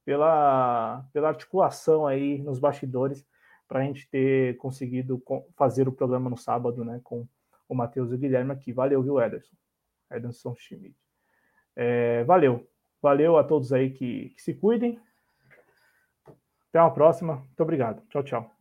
pela, pela articulação aí nos bastidores para a gente ter conseguido fazer o programa no sábado, né, com o Matheus e o Guilherme aqui. Valeu, viu, Ederson? Ederson Schmidt. É, valeu. Valeu a todos aí que, que se cuidem. Até uma próxima. Muito obrigado. Tchau, tchau.